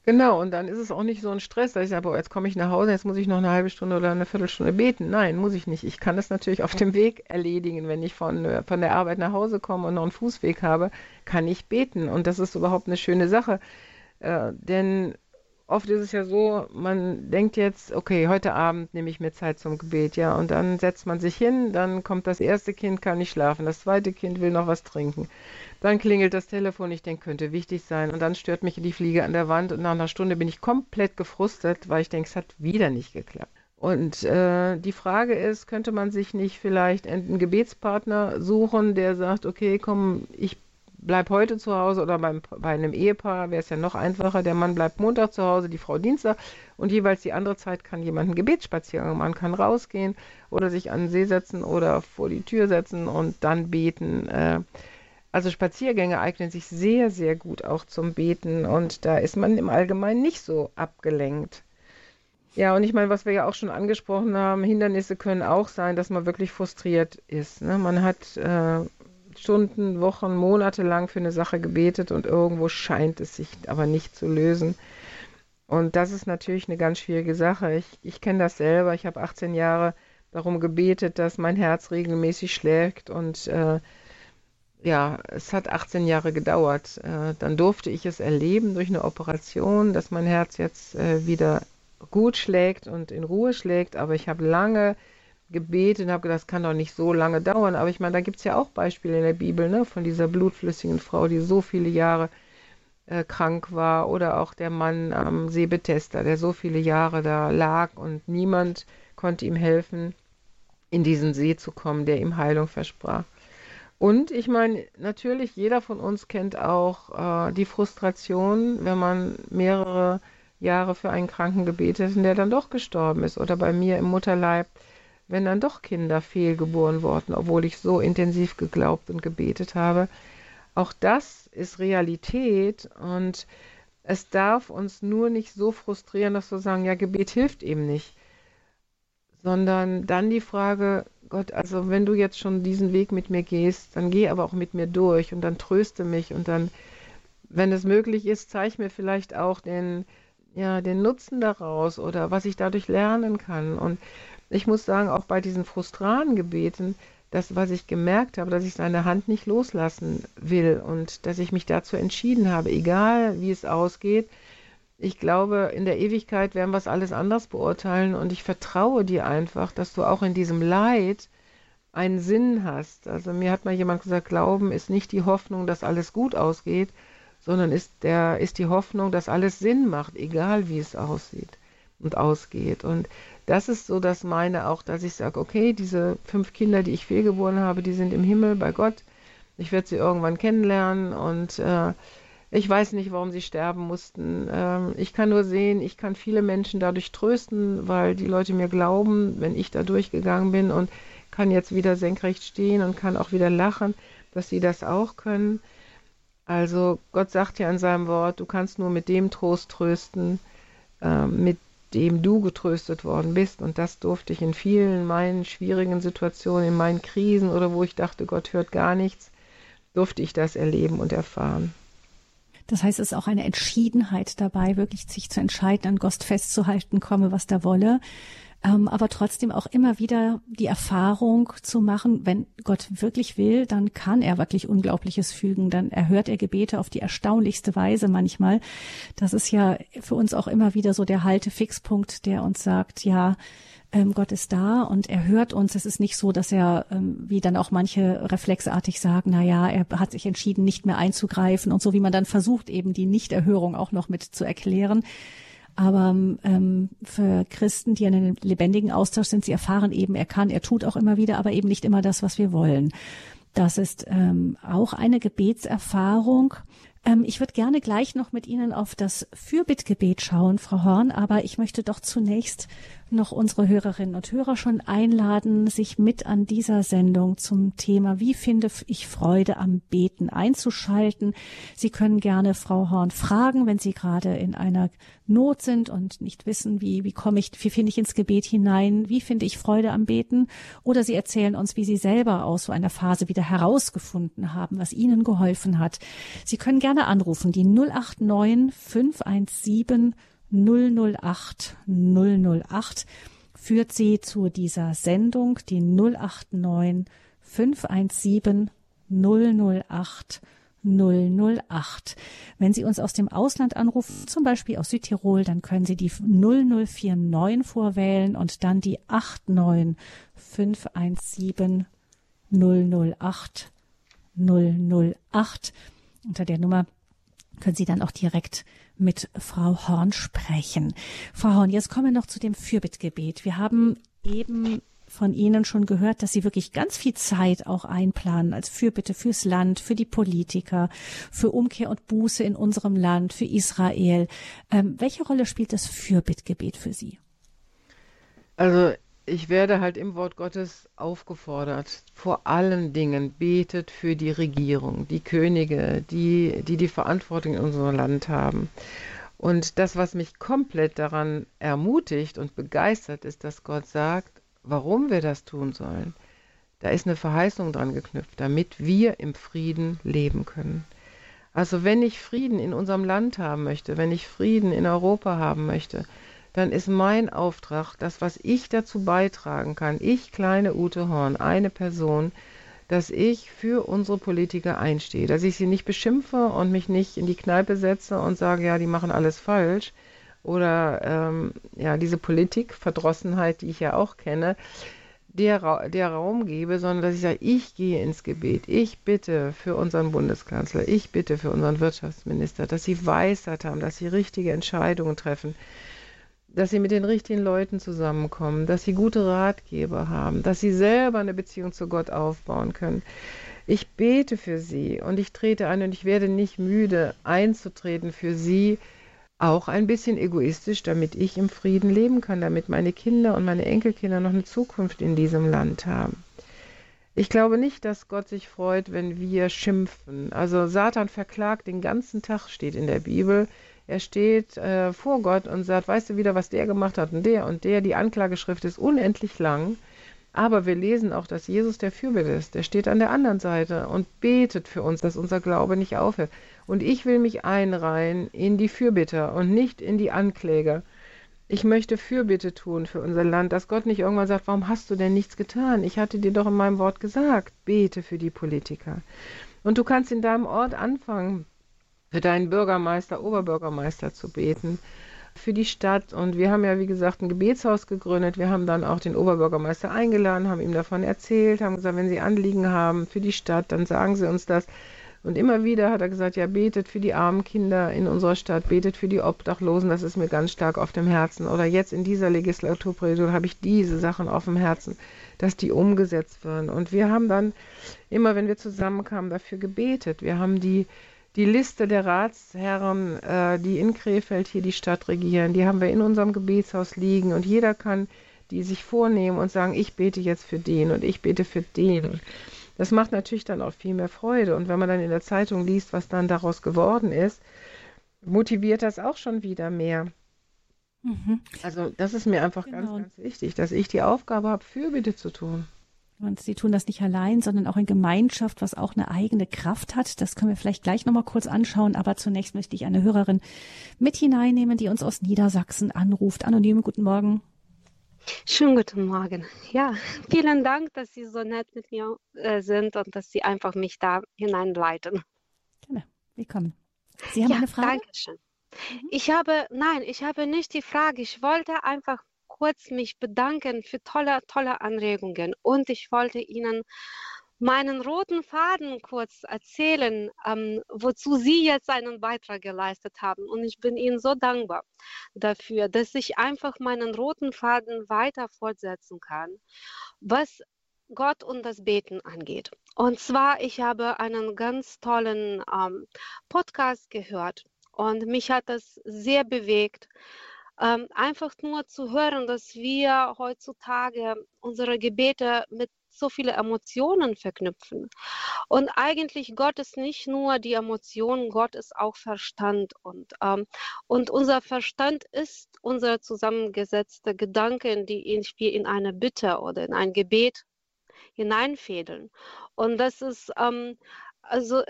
Genau, und dann ist es auch nicht so ein Stress, dass ich sage, boah, jetzt komme ich nach Hause, jetzt muss ich noch eine halbe Stunde oder eine Viertelstunde beten. Nein, muss ich nicht. Ich kann das natürlich auf dem Weg erledigen. Wenn ich von, äh, von der Arbeit nach Hause komme und noch einen Fußweg habe, kann ich beten. Und das ist überhaupt eine schöne Sache. Äh, denn oft ist es ja so, man denkt jetzt, okay, heute Abend nehme ich mir Zeit zum Gebet, ja, und dann setzt man sich hin, dann kommt das erste Kind, kann nicht schlafen, das zweite Kind will noch was trinken. Dann klingelt das Telefon, ich denke, könnte wichtig sein. Und dann stört mich die Fliege an der Wand und nach einer Stunde bin ich komplett gefrustet, weil ich denke, es hat wieder nicht geklappt. Und äh, die Frage ist, könnte man sich nicht vielleicht einen Gebetspartner suchen, der sagt, okay, komm, ich bleib heute zu Hause oder beim, bei einem Ehepaar wäre es ja noch einfacher. Der Mann bleibt Montag zu Hause, die Frau Dienstag und jeweils die andere Zeit kann jemand einen Gebetsspaziergang machen, kann rausgehen oder sich an den See setzen oder vor die Tür setzen und dann beten. Äh, also Spaziergänge eignen sich sehr, sehr gut auch zum Beten und da ist man im Allgemeinen nicht so abgelenkt. Ja, und ich meine, was wir ja auch schon angesprochen haben, Hindernisse können auch sein, dass man wirklich frustriert ist. Ne? Man hat äh, Stunden, Wochen, Monate lang für eine Sache gebetet und irgendwo scheint es sich aber nicht zu lösen. Und das ist natürlich eine ganz schwierige Sache. Ich, ich kenne das selber. Ich habe 18 Jahre darum gebetet, dass mein Herz regelmäßig schlägt und äh, ja, es hat 18 Jahre gedauert. Äh, dann durfte ich es erleben durch eine Operation, dass mein Herz jetzt äh, wieder gut schlägt und in Ruhe schlägt. Aber ich habe lange gebetet und habe gedacht, das kann doch nicht so lange dauern. Aber ich meine, da gibt es ja auch Beispiele in der Bibel ne, von dieser blutflüssigen Frau, die so viele Jahre äh, krank war. Oder auch der Mann am See der so viele Jahre da lag und niemand konnte ihm helfen, in diesen See zu kommen, der ihm Heilung versprach. Und ich meine, natürlich, jeder von uns kennt auch äh, die Frustration, wenn man mehrere Jahre für einen Kranken gebetet hat und der dann doch gestorben ist. Oder bei mir im Mutterleib, wenn dann doch Kinder fehlgeboren wurden, obwohl ich so intensiv geglaubt und gebetet habe. Auch das ist Realität und es darf uns nur nicht so frustrieren, dass wir sagen, ja, Gebet hilft eben nicht, sondern dann die Frage, Gott, also wenn du jetzt schon diesen Weg mit mir gehst, dann geh aber auch mit mir durch und dann tröste mich und dann, wenn es möglich ist, zeig mir vielleicht auch den, ja, den Nutzen daraus oder was ich dadurch lernen kann. Und ich muss sagen, auch bei diesen frustranen Gebeten, das, was ich gemerkt habe, dass ich seine Hand nicht loslassen will und dass ich mich dazu entschieden habe, egal wie es ausgeht, ich glaube, in der Ewigkeit werden wir es alles anders beurteilen und ich vertraue dir einfach, dass du auch in diesem Leid einen Sinn hast. Also mir hat mal jemand gesagt, Glauben ist nicht die Hoffnung, dass alles gut ausgeht, sondern ist, der, ist die Hoffnung, dass alles Sinn macht, egal wie es aussieht und ausgeht. Und das ist so das meine auch, dass ich sage, okay, diese fünf Kinder, die ich fehlgeboren habe, die sind im Himmel bei Gott. Ich werde sie irgendwann kennenlernen und äh, ich weiß nicht, warum sie sterben mussten. Ähm, ich kann nur sehen, ich kann viele Menschen dadurch trösten, weil die Leute mir glauben, wenn ich da durchgegangen bin und kann jetzt wieder senkrecht stehen und kann auch wieder lachen, dass sie das auch können. Also Gott sagt ja in seinem Wort, du kannst nur mit dem Trost trösten, äh, mit dem du getröstet worden bist. Und das durfte ich in vielen meinen schwierigen Situationen, in meinen Krisen oder wo ich dachte, Gott hört gar nichts, durfte ich das erleben und erfahren. Das heißt, es ist auch eine Entschiedenheit dabei, wirklich sich zu entscheiden, an Gott festzuhalten, komme, was da wolle. Ähm, aber trotzdem auch immer wieder die Erfahrung zu machen, wenn Gott wirklich will, dann kann er wirklich Unglaubliches fügen, dann erhört er Gebete auf die erstaunlichste Weise manchmal. Das ist ja für uns auch immer wieder so der Haltefixpunkt, der uns sagt, ja, ähm, Gott ist da und er hört uns. Es ist nicht so, dass er, ähm, wie dann auch manche reflexartig sagen, na ja, er hat sich entschieden, nicht mehr einzugreifen und so, wie man dann versucht, eben die Nichterhörung auch noch mit zu erklären. Aber ähm, für Christen, die in einem lebendigen Austausch sind, sie erfahren eben, er kann, er tut auch immer wieder, aber eben nicht immer das, was wir wollen. Das ist ähm, auch eine Gebetserfahrung. Ähm, ich würde gerne gleich noch mit Ihnen auf das Fürbittgebet schauen, Frau Horn, aber ich möchte doch zunächst noch unsere Hörerinnen und Hörer schon einladen, sich mit an dieser Sendung zum Thema Wie finde ich Freude am Beten einzuschalten. Sie können gerne Frau Horn fragen, wenn Sie gerade in einer Not sind und nicht wissen, wie, wie komme ich, wie finde ich ins Gebet hinein, wie finde ich Freude am Beten. Oder Sie erzählen uns, wie Sie selber aus so einer Phase wieder herausgefunden haben, was Ihnen geholfen hat. Sie können gerne anrufen, die 089 517 008 008 führt Sie zu dieser Sendung, die 089 517 008 008. Wenn Sie uns aus dem Ausland anrufen, zum Beispiel aus Südtirol, dann können Sie die 0049 vorwählen und dann die 89 517 008 008. Unter der Nummer können Sie dann auch direkt mit Frau Horn sprechen. Frau Horn, jetzt kommen wir noch zu dem Fürbittgebet. Wir haben eben von Ihnen schon gehört, dass Sie wirklich ganz viel Zeit auch einplanen als Fürbitte fürs Land, für die Politiker, für Umkehr und Buße in unserem Land, für Israel. Ähm, welche Rolle spielt das Fürbittgebet für Sie? Also ich werde halt im Wort Gottes aufgefordert, vor allen Dingen betet für die Regierung, die Könige, die die, die Verantwortung in unserem Land haben. Und das, was mich komplett daran ermutigt und begeistert, ist, dass Gott sagt, warum wir das tun sollen. Da ist eine Verheißung dran geknüpft, damit wir im Frieden leben können. Also wenn ich Frieden in unserem Land haben möchte, wenn ich Frieden in Europa haben möchte, dann ist mein Auftrag, das, was ich dazu beitragen kann, ich kleine Ute Horn, eine Person, dass ich für unsere Politiker einstehe, dass ich sie nicht beschimpfe und mich nicht in die Kneipe setze und sage, ja, die machen alles falsch. Oder ähm, ja, diese Politikverdrossenheit, die ich ja auch kenne, der, der Raum gebe, sondern dass ich sage, ich gehe ins Gebet, ich bitte für unseren Bundeskanzler, ich bitte für unseren Wirtschaftsminister, dass sie Weisheit haben, dass sie richtige Entscheidungen treffen, dass sie mit den richtigen Leuten zusammenkommen, dass sie gute Ratgeber haben, dass sie selber eine Beziehung zu Gott aufbauen können. Ich bete für sie und ich trete ein und ich werde nicht müde einzutreten für sie, auch ein bisschen egoistisch, damit ich im Frieden leben kann, damit meine Kinder und meine Enkelkinder noch eine Zukunft in diesem Land haben. Ich glaube nicht, dass Gott sich freut, wenn wir schimpfen. Also Satan verklagt den ganzen Tag, steht in der Bibel. Er steht äh, vor Gott und sagt, weißt du wieder, was der gemacht hat und der und der. Die Anklageschrift ist unendlich lang. Aber wir lesen auch, dass Jesus der Fürbitte ist. Der steht an der anderen Seite und betet für uns, dass unser Glaube nicht aufhört. Und ich will mich einreihen in die Fürbitter und nicht in die Ankläger. Ich möchte Fürbitte tun für unser Land, dass Gott nicht irgendwann sagt, warum hast du denn nichts getan? Ich hatte dir doch in meinem Wort gesagt, bete für die Politiker. Und du kannst in deinem Ort anfangen, für deinen Bürgermeister, Oberbürgermeister zu beten, für die Stadt. Und wir haben ja, wie gesagt, ein Gebetshaus gegründet. Wir haben dann auch den Oberbürgermeister eingeladen, haben ihm davon erzählt, haben gesagt, wenn Sie Anliegen haben für die Stadt, dann sagen Sie uns das. Und immer wieder hat er gesagt, ja, betet für die armen Kinder in unserer Stadt, betet für die Obdachlosen, das ist mir ganz stark auf dem Herzen. Oder jetzt in dieser Legislaturperiode habe ich diese Sachen auf dem Herzen, dass die umgesetzt werden. Und wir haben dann immer, wenn wir zusammenkamen, dafür gebetet. Wir haben die die Liste der Ratsherren, äh, die in Krefeld hier die Stadt regieren, die haben wir in unserem Gebetshaus liegen und jeder kann die sich vornehmen und sagen, ich bete jetzt für den und ich bete für den. Das macht natürlich dann auch viel mehr Freude. Und wenn man dann in der Zeitung liest, was dann daraus geworden ist, motiviert das auch schon wieder mehr. Mhm. Also das ist mir einfach genau. ganz, ganz wichtig, dass ich die Aufgabe habe, Fürbitte zu tun. Und sie tun das nicht allein, sondern auch in Gemeinschaft, was auch eine eigene Kraft hat. Das können wir vielleicht gleich nochmal kurz anschauen. Aber zunächst möchte ich eine Hörerin mit hineinnehmen, die uns aus Niedersachsen anruft. Anonym, guten Morgen. Schönen guten Morgen. Ja, vielen Dank, dass Sie so nett mit mir äh, sind und dass Sie einfach mich da hineinleiten. Gerne. Willkommen. Sie haben ja, eine Frage? Danke schön. Mhm. Ich habe, nein, ich habe nicht die Frage. Ich wollte einfach kurz mich bedanken für tolle, tolle Anregungen und ich wollte Ihnen meinen roten Faden kurz erzählen, ähm, wozu Sie jetzt einen Beitrag geleistet haben. Und ich bin Ihnen so dankbar dafür, dass ich einfach meinen roten Faden weiter fortsetzen kann, was Gott und das Beten angeht. Und zwar, ich habe einen ganz tollen ähm, Podcast gehört und mich hat das sehr bewegt. Ähm, einfach nur zu hören, dass wir heutzutage unsere Gebete mit so viele Emotionen verknüpfen. Und eigentlich Gott ist nicht nur die Emotion, Gott ist auch Verstand. Und, ähm, und unser Verstand ist unser zusammengesetzte Gedanken, die wir in eine Bitte oder in ein Gebet hineinfädeln. Und das ist ähm, also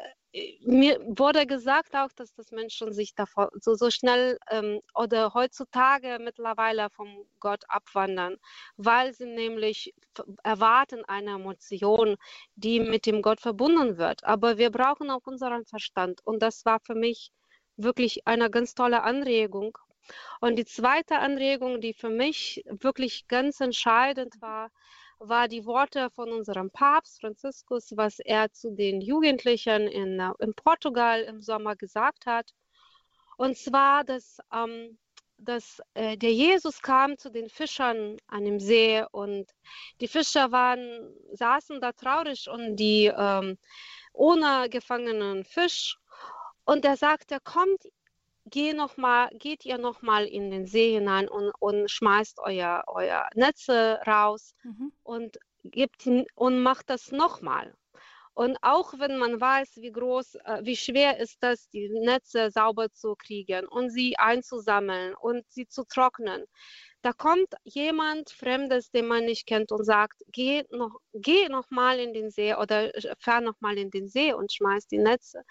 mir wurde gesagt auch, dass das Menschen sich davor so, so schnell ähm, oder heutzutage mittlerweile vom Gott abwandern, weil sie nämlich erwarten eine Emotion, die mit dem Gott verbunden wird. Aber wir brauchen auch unseren Verstand. Und das war für mich wirklich eine ganz tolle Anregung. Und die zweite Anregung, die für mich wirklich ganz entscheidend war, war die Worte von unserem Papst Franziskus, was er zu den Jugendlichen in, äh, in Portugal im Sommer gesagt hat. Und zwar, dass, ähm, dass äh, der Jesus kam zu den Fischern an dem See und die Fischer waren, saßen da traurig und die ähm, ohne gefangenen Fisch. Und er sagte, kommt geh noch mal, geht ihr nochmal in den See hinein und, und schmeißt euer, euer Netze raus mhm. und gibt und macht das nochmal. Und auch wenn man weiß, wie groß, äh, wie schwer ist das, die Netze sauber zu kriegen und sie einzusammeln und sie zu trocknen, da kommt jemand Fremdes, den man nicht kennt und sagt, geh noch, geh noch mal in den See oder fahr noch mal in den See und schmeiß die Netze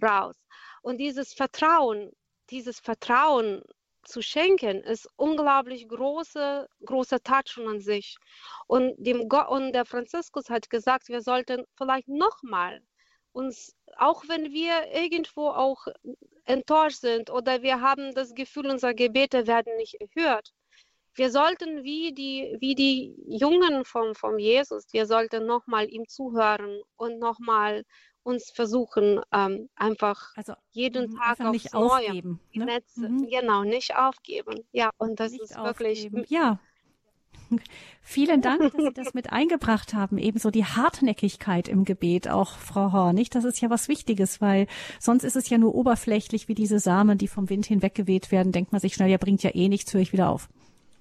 raus. Und dieses Vertrauen, dieses Vertrauen zu schenken, ist unglaublich große, großer Tat schon an sich. Und, dem und der Franziskus hat gesagt, wir sollten vielleicht nochmal uns, auch wenn wir irgendwo auch enttäuscht sind oder wir haben das Gefühl, unsere Gebete werden nicht erhört, wir sollten wie die, wie die Jungen vom, vom Jesus, wir sollten nochmal ihm zuhören und nochmal uns versuchen, ähm, einfach also, jeden mhm, Tag aufs nicht Neue aufgeben, ne? Netze, mhm. genau, nicht aufgeben. Ja, und das nicht ist wirklich. Ja. <laughs> Vielen Dank, dass Sie <laughs> das mit eingebracht haben. Ebenso die Hartnäckigkeit im Gebet, auch Frau Horn. Nicht? Das ist ja was Wichtiges, weil sonst ist es ja nur oberflächlich wie diese Samen, die vom Wind hinweggeweht werden. Denkt man sich schnell, ja, bringt ja eh nichts, höre ich wieder auf.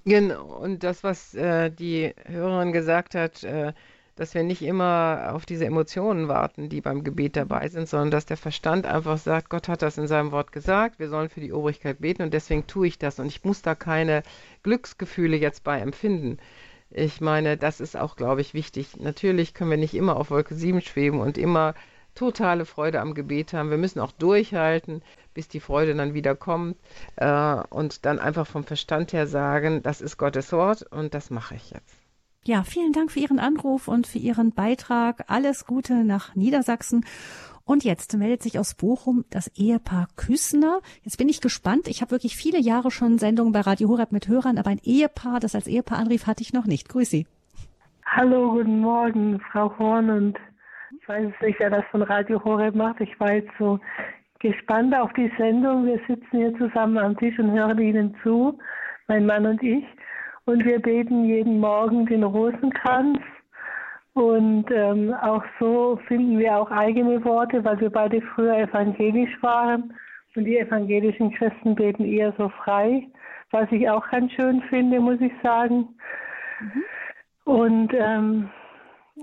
Genau. Und das, was äh, die Hörerin gesagt hat, äh, dass wir nicht immer auf diese Emotionen warten, die beim Gebet dabei sind, sondern dass der Verstand einfach sagt, Gott hat das in seinem Wort gesagt, wir sollen für die Obrigkeit beten und deswegen tue ich das und ich muss da keine Glücksgefühle jetzt bei empfinden. Ich meine, das ist auch, glaube ich, wichtig. Natürlich können wir nicht immer auf Wolke 7 schweben und immer totale Freude am Gebet haben. Wir müssen auch durchhalten, bis die Freude dann wieder kommt äh, und dann einfach vom Verstand her sagen, das ist Gottes Wort und das mache ich jetzt. Ja, vielen Dank für Ihren Anruf und für Ihren Beitrag. Alles Gute nach Niedersachsen. Und jetzt meldet sich aus Bochum das Ehepaar Küssner. Jetzt bin ich gespannt. Ich habe wirklich viele Jahre schon Sendungen bei Radio Horeb mit Hörern, aber ein Ehepaar, das als Ehepaar anrief, hatte ich noch nicht. Grüß Sie. Hallo, guten Morgen, Frau Horn. Und ich weiß nicht, wer das von Radio Horeb macht. Ich war jetzt so gespannt auf die Sendung. Wir sitzen hier zusammen am Tisch und hören Ihnen zu, mein Mann und ich. Und wir beten jeden Morgen den Rosenkranz. Und ähm, auch so finden wir auch eigene Worte, weil wir beide früher evangelisch waren. Und die evangelischen Christen beten eher so frei, was ich auch ganz schön finde, muss ich sagen. Mhm. Und ähm,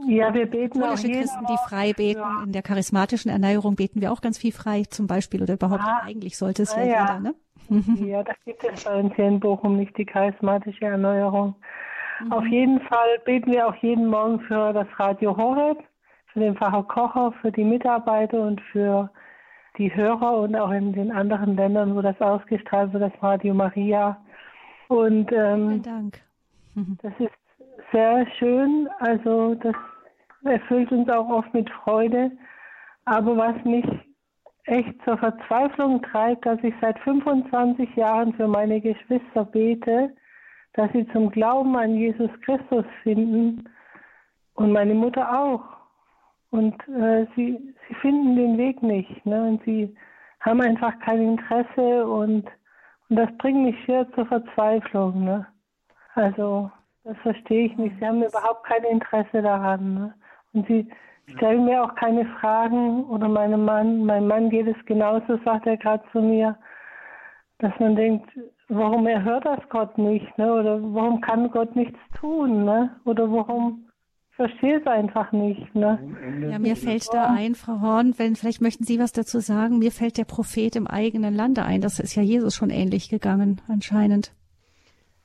ja, wir beten auch Christen, die frei beten. Ja. In der charismatischen Erneuerung beten wir auch ganz viel frei, zum Beispiel, oder überhaupt ah, eigentlich sollte es ja, ja jeder, ne? <laughs> Ja, das gibt es bei uns hier in Bochum nicht, die charismatische Erneuerung. Mhm. Auf jeden Fall beten wir auch jeden Morgen für das Radio Horeb, für den Pfarrer Kocher, für die Mitarbeiter und für die Hörer und auch in den anderen Ländern, wo das ausgestrahlt wird, das Radio Maria. Und ähm, Vielen Dank. Das ist sehr schön. Also das erfüllt uns auch oft mit Freude. Aber was mich echt zur Verzweiflung treibt, dass ich seit 25 Jahren für meine Geschwister bete, dass sie zum Glauben an Jesus Christus finden und meine Mutter auch. Und äh, sie, sie finden den Weg nicht. Ne? Und sie haben einfach kein Interesse und, und das bringt mich sehr zur Verzweiflung. Ne? Also das verstehe ich nicht. Sie haben überhaupt kein Interesse daran. Ne? Und sie stellen mir auch keine Fragen. Oder meinem Mann, mein Mann geht es genauso, sagt er gerade zu mir, dass man denkt, warum erhört das Gott nicht? Ne? Oder warum kann Gott nichts tun? Ne? Oder warum verstehe es einfach nicht. Ne? Ja, mir fällt da ein, Frau Horn, wenn vielleicht möchten Sie was dazu sagen, mir fällt der Prophet im eigenen Lande ein. Das ist ja Jesus schon ähnlich gegangen, anscheinend.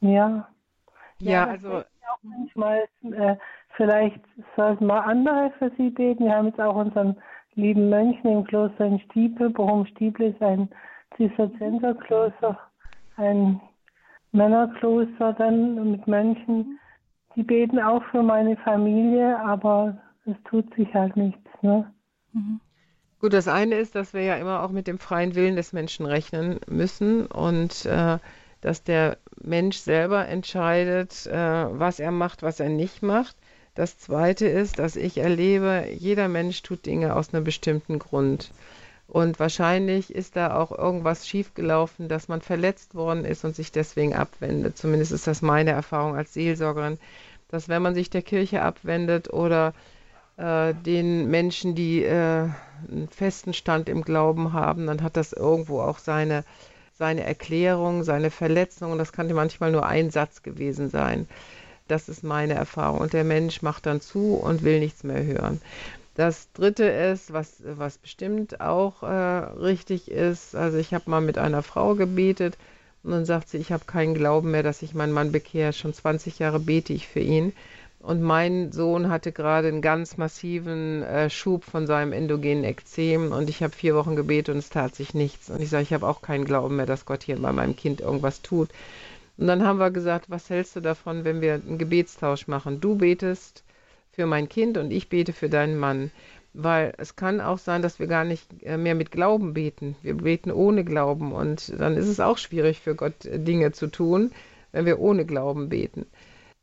Ja. Ja, ja also auch manchmal äh, vielleicht sollten mal andere für Sie beten. Wir haben jetzt auch unseren lieben Mönchen im Kloster in Stiepel. Bochum Stiepel ist ein Zisterzienserkloster, ein Männerkloster dann mit Mönchen. Die beten auch für meine Familie, aber es tut sich halt nichts. Ne? Mhm. Gut, das eine ist, dass wir ja immer auch mit dem freien Willen des Menschen rechnen müssen und äh, dass der Mensch selber entscheidet, äh, was er macht, was er nicht macht. Das zweite ist, dass ich erlebe, jeder Mensch tut Dinge aus einem bestimmten Grund. Und wahrscheinlich ist da auch irgendwas schiefgelaufen, dass man verletzt worden ist und sich deswegen abwendet. Zumindest ist das meine Erfahrung als Seelsorgerin, dass wenn man sich der Kirche abwendet oder äh, den Menschen, die äh, einen festen Stand im Glauben haben, dann hat das irgendwo auch seine, seine Erklärung, seine Verletzung. Und das kann manchmal nur ein Satz gewesen sein. Das ist meine Erfahrung. Und der Mensch macht dann zu und will nichts mehr hören. Das dritte ist, was, was bestimmt auch äh, richtig ist, also ich habe mal mit einer Frau gebetet und dann sagt sie, ich habe keinen Glauben mehr, dass ich meinen Mann bekehre. Schon 20 Jahre bete ich für ihn. Und mein Sohn hatte gerade einen ganz massiven äh, Schub von seinem endogenen Ekzem und ich habe vier Wochen gebetet und es tat sich nichts. Und ich sage, ich habe auch keinen Glauben mehr, dass Gott hier bei meinem Kind irgendwas tut. Und dann haben wir gesagt, was hältst du davon, wenn wir einen Gebetstausch machen? Du betest für mein Kind und ich bete für deinen Mann. Weil es kann auch sein, dass wir gar nicht äh, mehr mit Glauben beten. Wir beten ohne Glauben und dann ist es auch schwierig für Gott äh, Dinge zu tun, wenn wir ohne Glauben beten.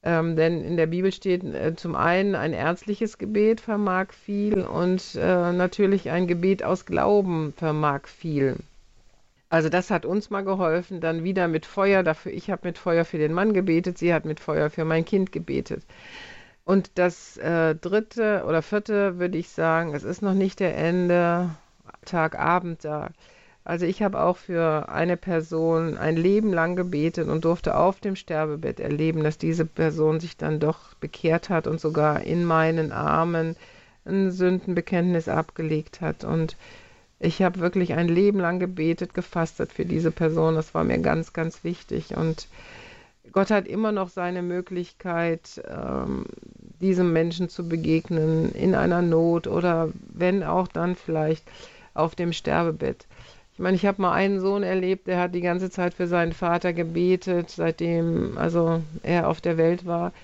Ähm, denn in der Bibel steht äh, zum einen, ein ärztliches Gebet vermag viel und äh, natürlich ein Gebet aus Glauben vermag viel. Also das hat uns mal geholfen, dann wieder mit Feuer dafür. Ich habe mit Feuer für den Mann gebetet, sie hat mit Feuer für mein Kind gebetet. Und das äh, dritte oder vierte würde ich sagen, es ist noch nicht der Ende, Tag, Abend da. Also ich habe auch für eine Person ein Leben lang gebetet und durfte auf dem Sterbebett erleben, dass diese Person sich dann doch bekehrt hat und sogar in meinen Armen ein Sündenbekenntnis abgelegt hat. Und ich habe wirklich ein Leben lang gebetet, gefastet für diese Person. Das war mir ganz, ganz wichtig. Und Gott hat immer noch seine Möglichkeit, ähm, diesem Menschen zu begegnen in einer Not oder wenn auch dann vielleicht auf dem Sterbebett. Ich meine, ich habe mal einen Sohn erlebt, der hat die ganze Zeit für seinen Vater gebetet, seitdem also er auf der Welt war.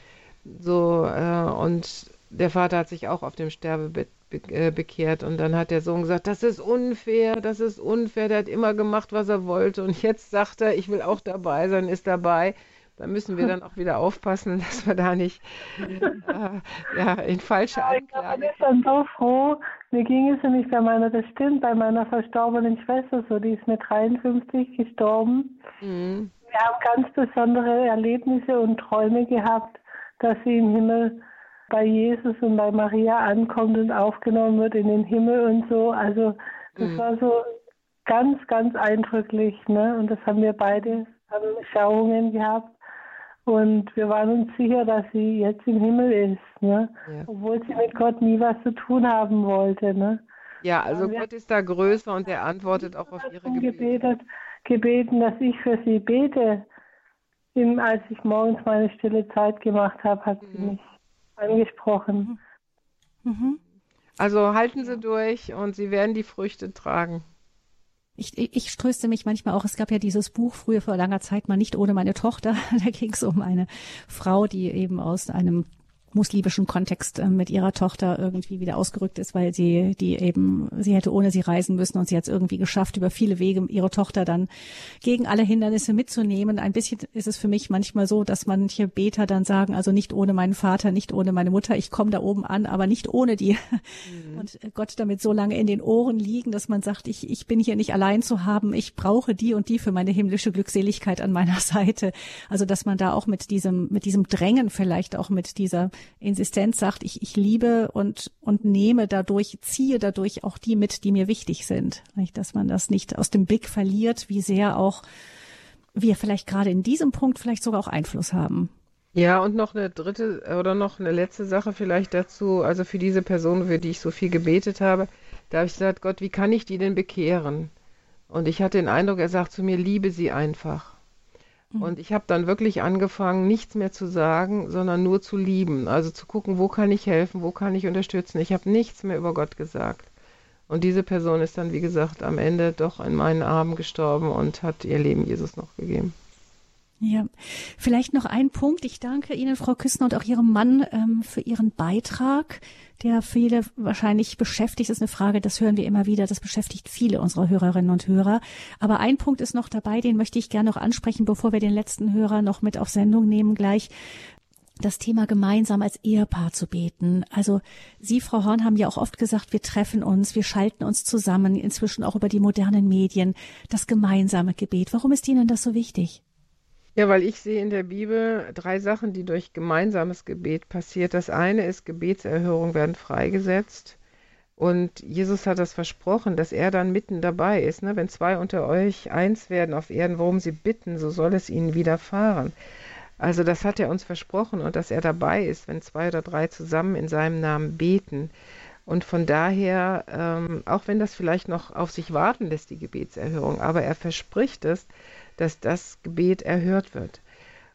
So äh, und der Vater hat sich auch auf dem Sterbebett be äh, bekehrt und dann hat der Sohn gesagt, das ist unfair, das ist unfair, der hat immer gemacht, was er wollte und jetzt sagt er, ich will auch dabei sein, ist dabei. Da müssen wir dann auch wieder aufpassen, <laughs> dass wir da nicht äh, ja, in falsche ja, Anklagen. Ich bin dann so froh. Mir ging es nämlich bei meiner, das stimmt, bei meiner verstorbenen Schwester so, die ist mit 53 gestorben. Mhm. Wir haben ganz besondere Erlebnisse und Träume gehabt, dass sie im Himmel bei Jesus und bei Maria ankommt und aufgenommen wird in den Himmel und so. Also das mhm. war so ganz, ganz eindrücklich, ne? Und das haben wir beide haben Schauungen gehabt. Und wir waren uns sicher, dass sie jetzt im Himmel ist, ne? Ja. obwohl sie mit Gott nie was zu tun haben wollte. Ne? Ja, also Gott ist da größer und er antwortet auch auf ihre Gebete. Gebetet, gebeten, dass ich für sie bete. Eben als ich morgens meine stille Zeit gemacht habe, hat mhm. sie mich angesprochen. Mhm. Also halten Sie durch und Sie werden die Früchte tragen. Ich, ich ströste mich manchmal auch, es gab ja dieses Buch früher vor langer Zeit mal nicht ohne meine Tochter. <laughs> Da ging es um eine Frau, die eben aus einem muslimischen Kontext äh, mit ihrer Tochter irgendwie wieder ausgerückt ist, weil sie die eben, sie hätte ohne sie reisen müssen und sie hat es irgendwie geschafft, über viele Wege ihre Tochter dann gegen alle Hindernisse mitzunehmen. Ein bisschen ist es für mich manchmal so, dass manche Beter dann sagen, also nicht ohne meinen Vater, nicht ohne meine Mutter, ich komme da oben an, aber nicht ohne die. <laughs> Mhm. Und Gott damit so lange in den Ohren liegen, dass man sagt, ich, ich bin hier nicht allein zu haben, ich brauche die und die für meine himmlische Glückseligkeit an meiner <laughs> Seite. Also dass man da auch mit diesem, mit diesem Drängen vielleicht auch mit dieser Insistenz sagt, ich, ich liebe und, und nehme dadurch, ziehe dadurch auch die mit, die mir wichtig sind. Dass man das nicht aus dem Blick verliert, wie sehr auch wir vielleicht gerade in diesem Punkt vielleicht sogar auch Einfluss haben. Ja, und noch eine dritte oder noch eine letzte Sache vielleicht dazu. Also für diese Person, für die ich so viel gebetet habe, da habe ich gesagt, Gott, wie kann ich die denn bekehren? Und ich hatte den Eindruck, er sagt zu mir, liebe sie einfach. Mhm. Und ich habe dann wirklich angefangen, nichts mehr zu sagen, sondern nur zu lieben. Also zu gucken, wo kann ich helfen, wo kann ich unterstützen. Ich habe nichts mehr über Gott gesagt. Und diese Person ist dann, wie gesagt, am Ende doch in meinen Armen gestorben und hat ihr Leben Jesus noch gegeben. Ja, vielleicht noch ein Punkt. Ich danke Ihnen, Frau Küssner, und auch Ihrem Mann ähm, für Ihren Beitrag, der viele wahrscheinlich beschäftigt. Das ist eine Frage, das hören wir immer wieder. Das beschäftigt viele unserer Hörerinnen und Hörer. Aber ein Punkt ist noch dabei, den möchte ich gerne noch ansprechen, bevor wir den letzten Hörer noch mit auf Sendung nehmen gleich das Thema gemeinsam als Ehepaar zu beten. Also Sie, Frau Horn, haben ja auch oft gesagt, wir treffen uns, wir schalten uns zusammen, inzwischen auch über die modernen Medien, das gemeinsame Gebet. Warum ist Ihnen das so wichtig? Ja, weil ich sehe in der Bibel drei Sachen, die durch gemeinsames Gebet passiert. Das eine ist, Gebetserhörungen werden freigesetzt. Und Jesus hat das versprochen, dass er dann mitten dabei ist. Ne? Wenn zwei unter euch eins werden auf Erden, worum sie bitten, so soll es ihnen widerfahren. Also das hat er uns versprochen und dass er dabei ist, wenn zwei oder drei zusammen in seinem Namen beten. Und von daher, ähm, auch wenn das vielleicht noch auf sich warten lässt, die Gebetserhörung, aber er verspricht es, dass das Gebet erhört wird.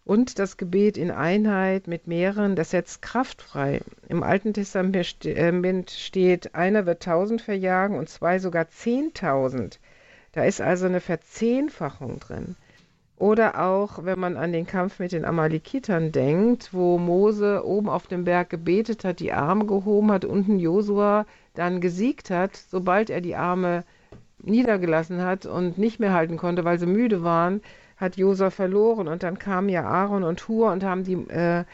Und das Gebet in Einheit mit mehreren, das setzt Kraft frei. Im Alten Testament steht, einer wird tausend verjagen und zwei sogar zehntausend. Da ist also eine Verzehnfachung drin. Oder auch, wenn man an den Kampf mit den Amalekitern denkt, wo Mose oben auf dem Berg gebetet hat, die Arme gehoben hat, unten Josua dann gesiegt hat, sobald er die Arme niedergelassen hat und nicht mehr halten konnte, weil sie müde waren, hat Josa verloren. Und dann kamen ja Aaron und Hur und haben die, äh,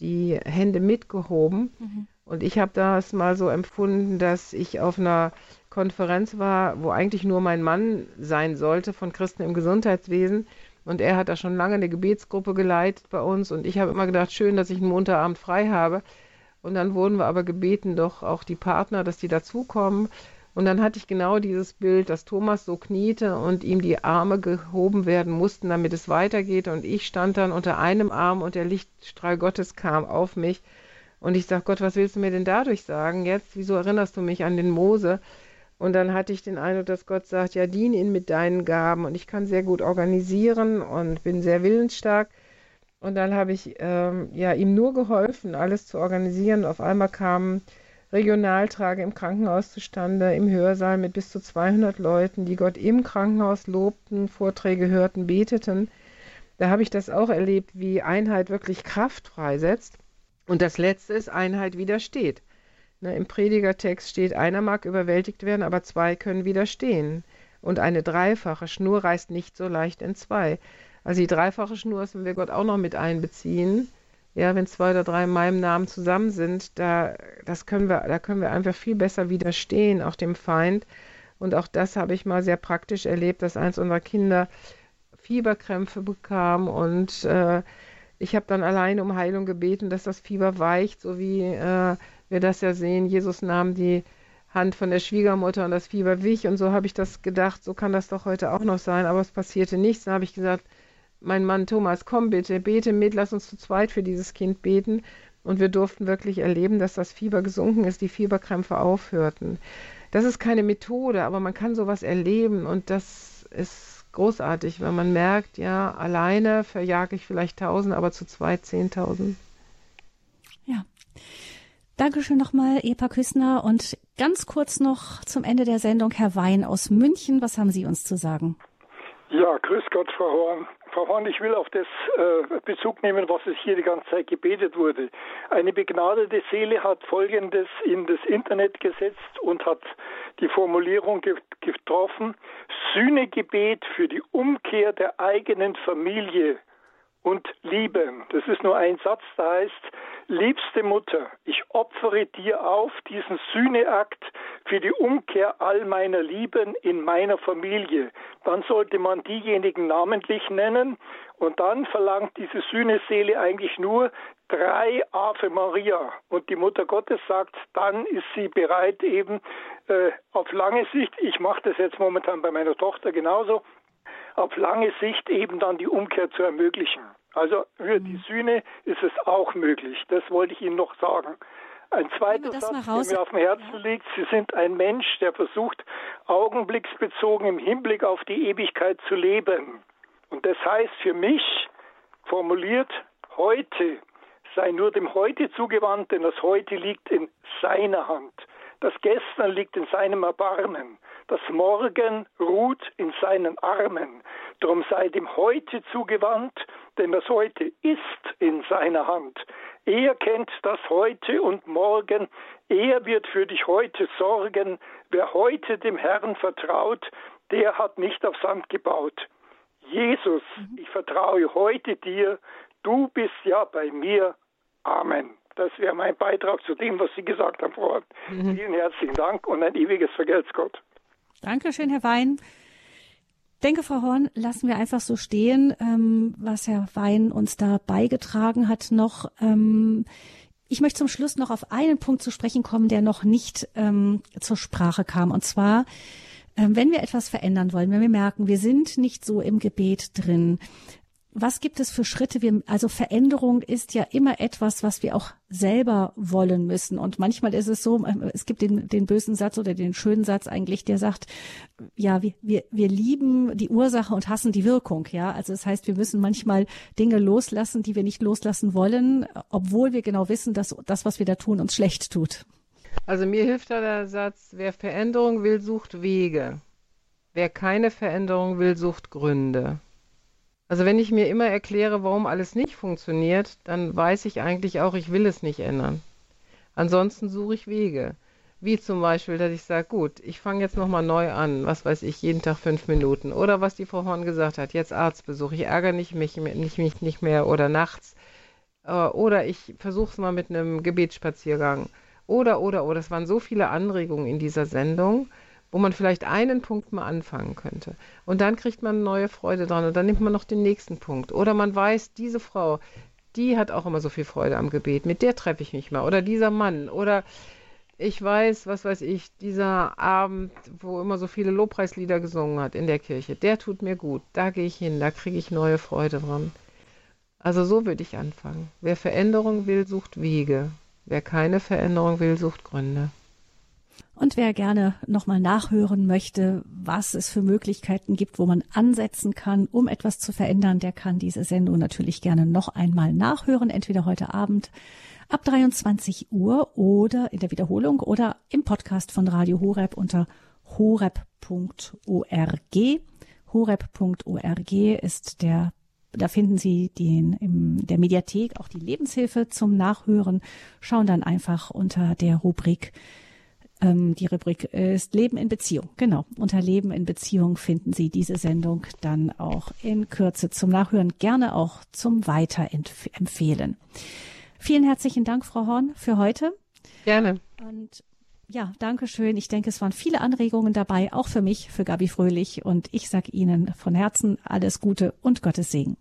die Hände mitgehoben. Mhm. Und ich habe das mal so empfunden, dass ich auf einer Konferenz war, wo eigentlich nur mein Mann sein sollte von Christen im Gesundheitswesen. Und er hat da schon lange eine Gebetsgruppe geleitet bei uns. Und ich habe immer gedacht, schön, dass ich einen Montagabend frei habe. Und dann wurden wir aber gebeten, doch auch die Partner, dass die dazukommen. Und dann hatte ich genau dieses Bild, dass Thomas so kniete und ihm die Arme gehoben werden mussten, damit es weitergeht. Und ich stand dann unter einem Arm und der Lichtstrahl Gottes kam auf mich. Und ich sag Gott, was willst du mir denn dadurch sagen jetzt? Wieso erinnerst du mich an den Mose? Und dann hatte ich den Eindruck, dass Gott sagt, ja, dien ihn mit deinen Gaben. Und ich kann sehr gut organisieren und bin sehr willensstark. Und dann habe ich ähm, ja, ihm nur geholfen, alles zu organisieren. Auf einmal kamen Regionaltrage im Krankenhaus zustande, im Hörsaal mit bis zu 200 Leuten, die Gott im Krankenhaus lobten, Vorträge hörten, beteten. Da habe ich das auch erlebt, wie Einheit wirklich Kraft freisetzt. Und das Letzte ist, Einheit widersteht. Ne, Im Predigertext steht, einer mag überwältigt werden, aber zwei können widerstehen. Und eine dreifache Schnur reißt nicht so leicht in zwei. Also die dreifache Schnur müssen wir Gott auch noch mit einbeziehen ja, wenn zwei oder drei in meinem Namen zusammen sind, da, das können wir, da können wir einfach viel besser widerstehen, auch dem Feind. Und auch das habe ich mal sehr praktisch erlebt, dass eins unserer Kinder Fieberkrämpfe bekam und äh, ich habe dann alleine um Heilung gebeten, dass das Fieber weicht, so wie äh, wir das ja sehen. Jesus nahm die Hand von der Schwiegermutter und das Fieber wich und so habe ich das gedacht, so kann das doch heute auch noch sein, aber es passierte nichts. Dann habe ich gesagt, mein Mann Thomas, komm bitte, bete mit, lass uns zu zweit für dieses Kind beten. Und wir durften wirklich erleben, dass das Fieber gesunken ist, die Fieberkrämpfe aufhörten. Das ist keine Methode, aber man kann sowas erleben und das ist großartig, wenn man merkt, ja, alleine verjage ich vielleicht tausend, aber zu zweit zehntausend. Ja. Dankeschön nochmal, Epa Küssner. Und ganz kurz noch zum Ende der Sendung Herr Wein aus München. Was haben Sie uns zu sagen? Ja, grüß Gott, Frau Horn. Frau Horn, ich will auf das äh, Bezug nehmen, was es hier die ganze Zeit gebetet wurde. Eine begnadete Seele hat Folgendes in das Internet gesetzt und hat die Formulierung ge getroffen, Sühnegebet für die Umkehr der eigenen Familie und Liebe. Das ist nur ein Satz, der heißt, liebste Mutter, ich opfere dir auf diesen Sühneakt für die Umkehr all meiner Lieben in meiner Familie. Dann sollte man diejenigen namentlich nennen und dann verlangt diese Sühneseele eigentlich nur drei Ave Maria. Und die Mutter Gottes sagt, dann ist sie bereit eben äh, auf lange Sicht, ich mache das jetzt momentan bei meiner Tochter genauso, auf lange Sicht eben dann die Umkehr zu ermöglichen. Also für die mhm. Sühne ist es auch möglich. Das wollte ich Ihnen noch sagen. Ein zweiter Satz, der mir auf dem Herzen liegt. Sie sind ein Mensch, der versucht, augenblicksbezogen im Hinblick auf die Ewigkeit zu leben. Und das heißt für mich, formuliert, heute sei nur dem Heute zugewandt, denn das Heute liegt in seiner Hand. Das Gestern liegt in seinem Erbarmen. Das Morgen ruht in seinen Armen. Drum sei dem Heute zugewandt, denn das Heute ist in seiner Hand. Er kennt das Heute und Morgen. Er wird für dich heute sorgen. Wer heute dem Herrn vertraut, der hat nicht auf Sand gebaut. Jesus, mhm. ich vertraue heute dir. Du bist ja bei mir. Amen. Das wäre mein Beitrag zu dem, was Sie gesagt haben, Frau. Mhm. Vielen herzlichen Dank und ein ewiges Vergelt's Gott. Dankeschön, Herr Wein. Denke, Frau Horn, lassen wir einfach so stehen, ähm, was Herr Wein uns da beigetragen hat noch. Ähm, ich möchte zum Schluss noch auf einen Punkt zu sprechen kommen, der noch nicht ähm, zur Sprache kam. Und zwar, ähm, wenn wir etwas verändern wollen, wenn wir merken, wir sind nicht so im Gebet drin, was gibt es für Schritte? Wir, also Veränderung ist ja immer etwas, was wir auch selber wollen müssen. Und manchmal ist es so, ähm, es gibt den, den bösen Satz oder den schönen Satz eigentlich, der sagt, ja, wir, wir, wir lieben die Ursache und hassen die Wirkung. Ja, also das heißt, wir müssen manchmal Dinge loslassen, die wir nicht loslassen wollen, obwohl wir genau wissen, dass das, was wir da tun, uns schlecht tut. Also mir hilft da der Satz, wer Veränderung will, sucht Wege. Wer keine Veränderung will, sucht Gründe. Also wenn ich mir immer erkläre, warum alles nicht funktioniert, dann weiß ich eigentlich auch, ich will es nicht ändern. Ansonsten suche ich Wege. Wie zum Beispiel, dass ich sage, gut, ich fange jetzt nochmal neu an, was weiß ich, jeden Tag fünf Minuten. Oder was die Frau Horn gesagt hat, jetzt Arztbesuch, ich ärgere nicht mich, nicht, mich nicht mehr oder nachts. Äh, oder ich versuche es mal mit einem Gebetsspaziergang. Oder, oder, oder. Es waren so viele Anregungen in dieser Sendung wo man vielleicht einen Punkt mal anfangen könnte. Und dann kriegt man neue Freude dran und dann nimmt man noch den nächsten Punkt. Oder man weiß, diese Frau, die hat auch immer so viel Freude am Gebet, mit der treffe ich mich mal. Oder dieser Mann. Oder ich weiß, was weiß ich, dieser Abend, wo immer so viele Lobpreislieder gesungen hat in der Kirche, der tut mir gut. Da gehe ich hin, da kriege ich neue Freude dran. Also so würde ich anfangen. Wer Veränderung will, sucht Wege. Wer keine Veränderung will, sucht Gründe. Und wer gerne nochmal nachhören möchte, was es für Möglichkeiten gibt, wo man ansetzen kann, um etwas zu verändern, der kann diese Sendung natürlich gerne noch einmal nachhören, entweder heute Abend ab 23 Uhr oder in der Wiederholung oder im Podcast von Radio Horeb unter horeb.org. Horeb.org ist der da finden Sie den in der Mediathek auch die Lebenshilfe zum Nachhören. Schauen dann einfach unter der Rubrik ähm, die Rubrik ist Leben in Beziehung. Genau. Unter Leben in Beziehung finden Sie diese Sendung dann auch in Kürze zum Nachhören, gerne auch zum Weiterempfehlen. Vielen herzlichen Dank, Frau Horn, für heute. Gerne. Und ja, danke schön. Ich denke, es waren viele Anregungen dabei, auch für mich, für Gabi Fröhlich. Und ich sage Ihnen von Herzen alles Gute und Gottes Segen.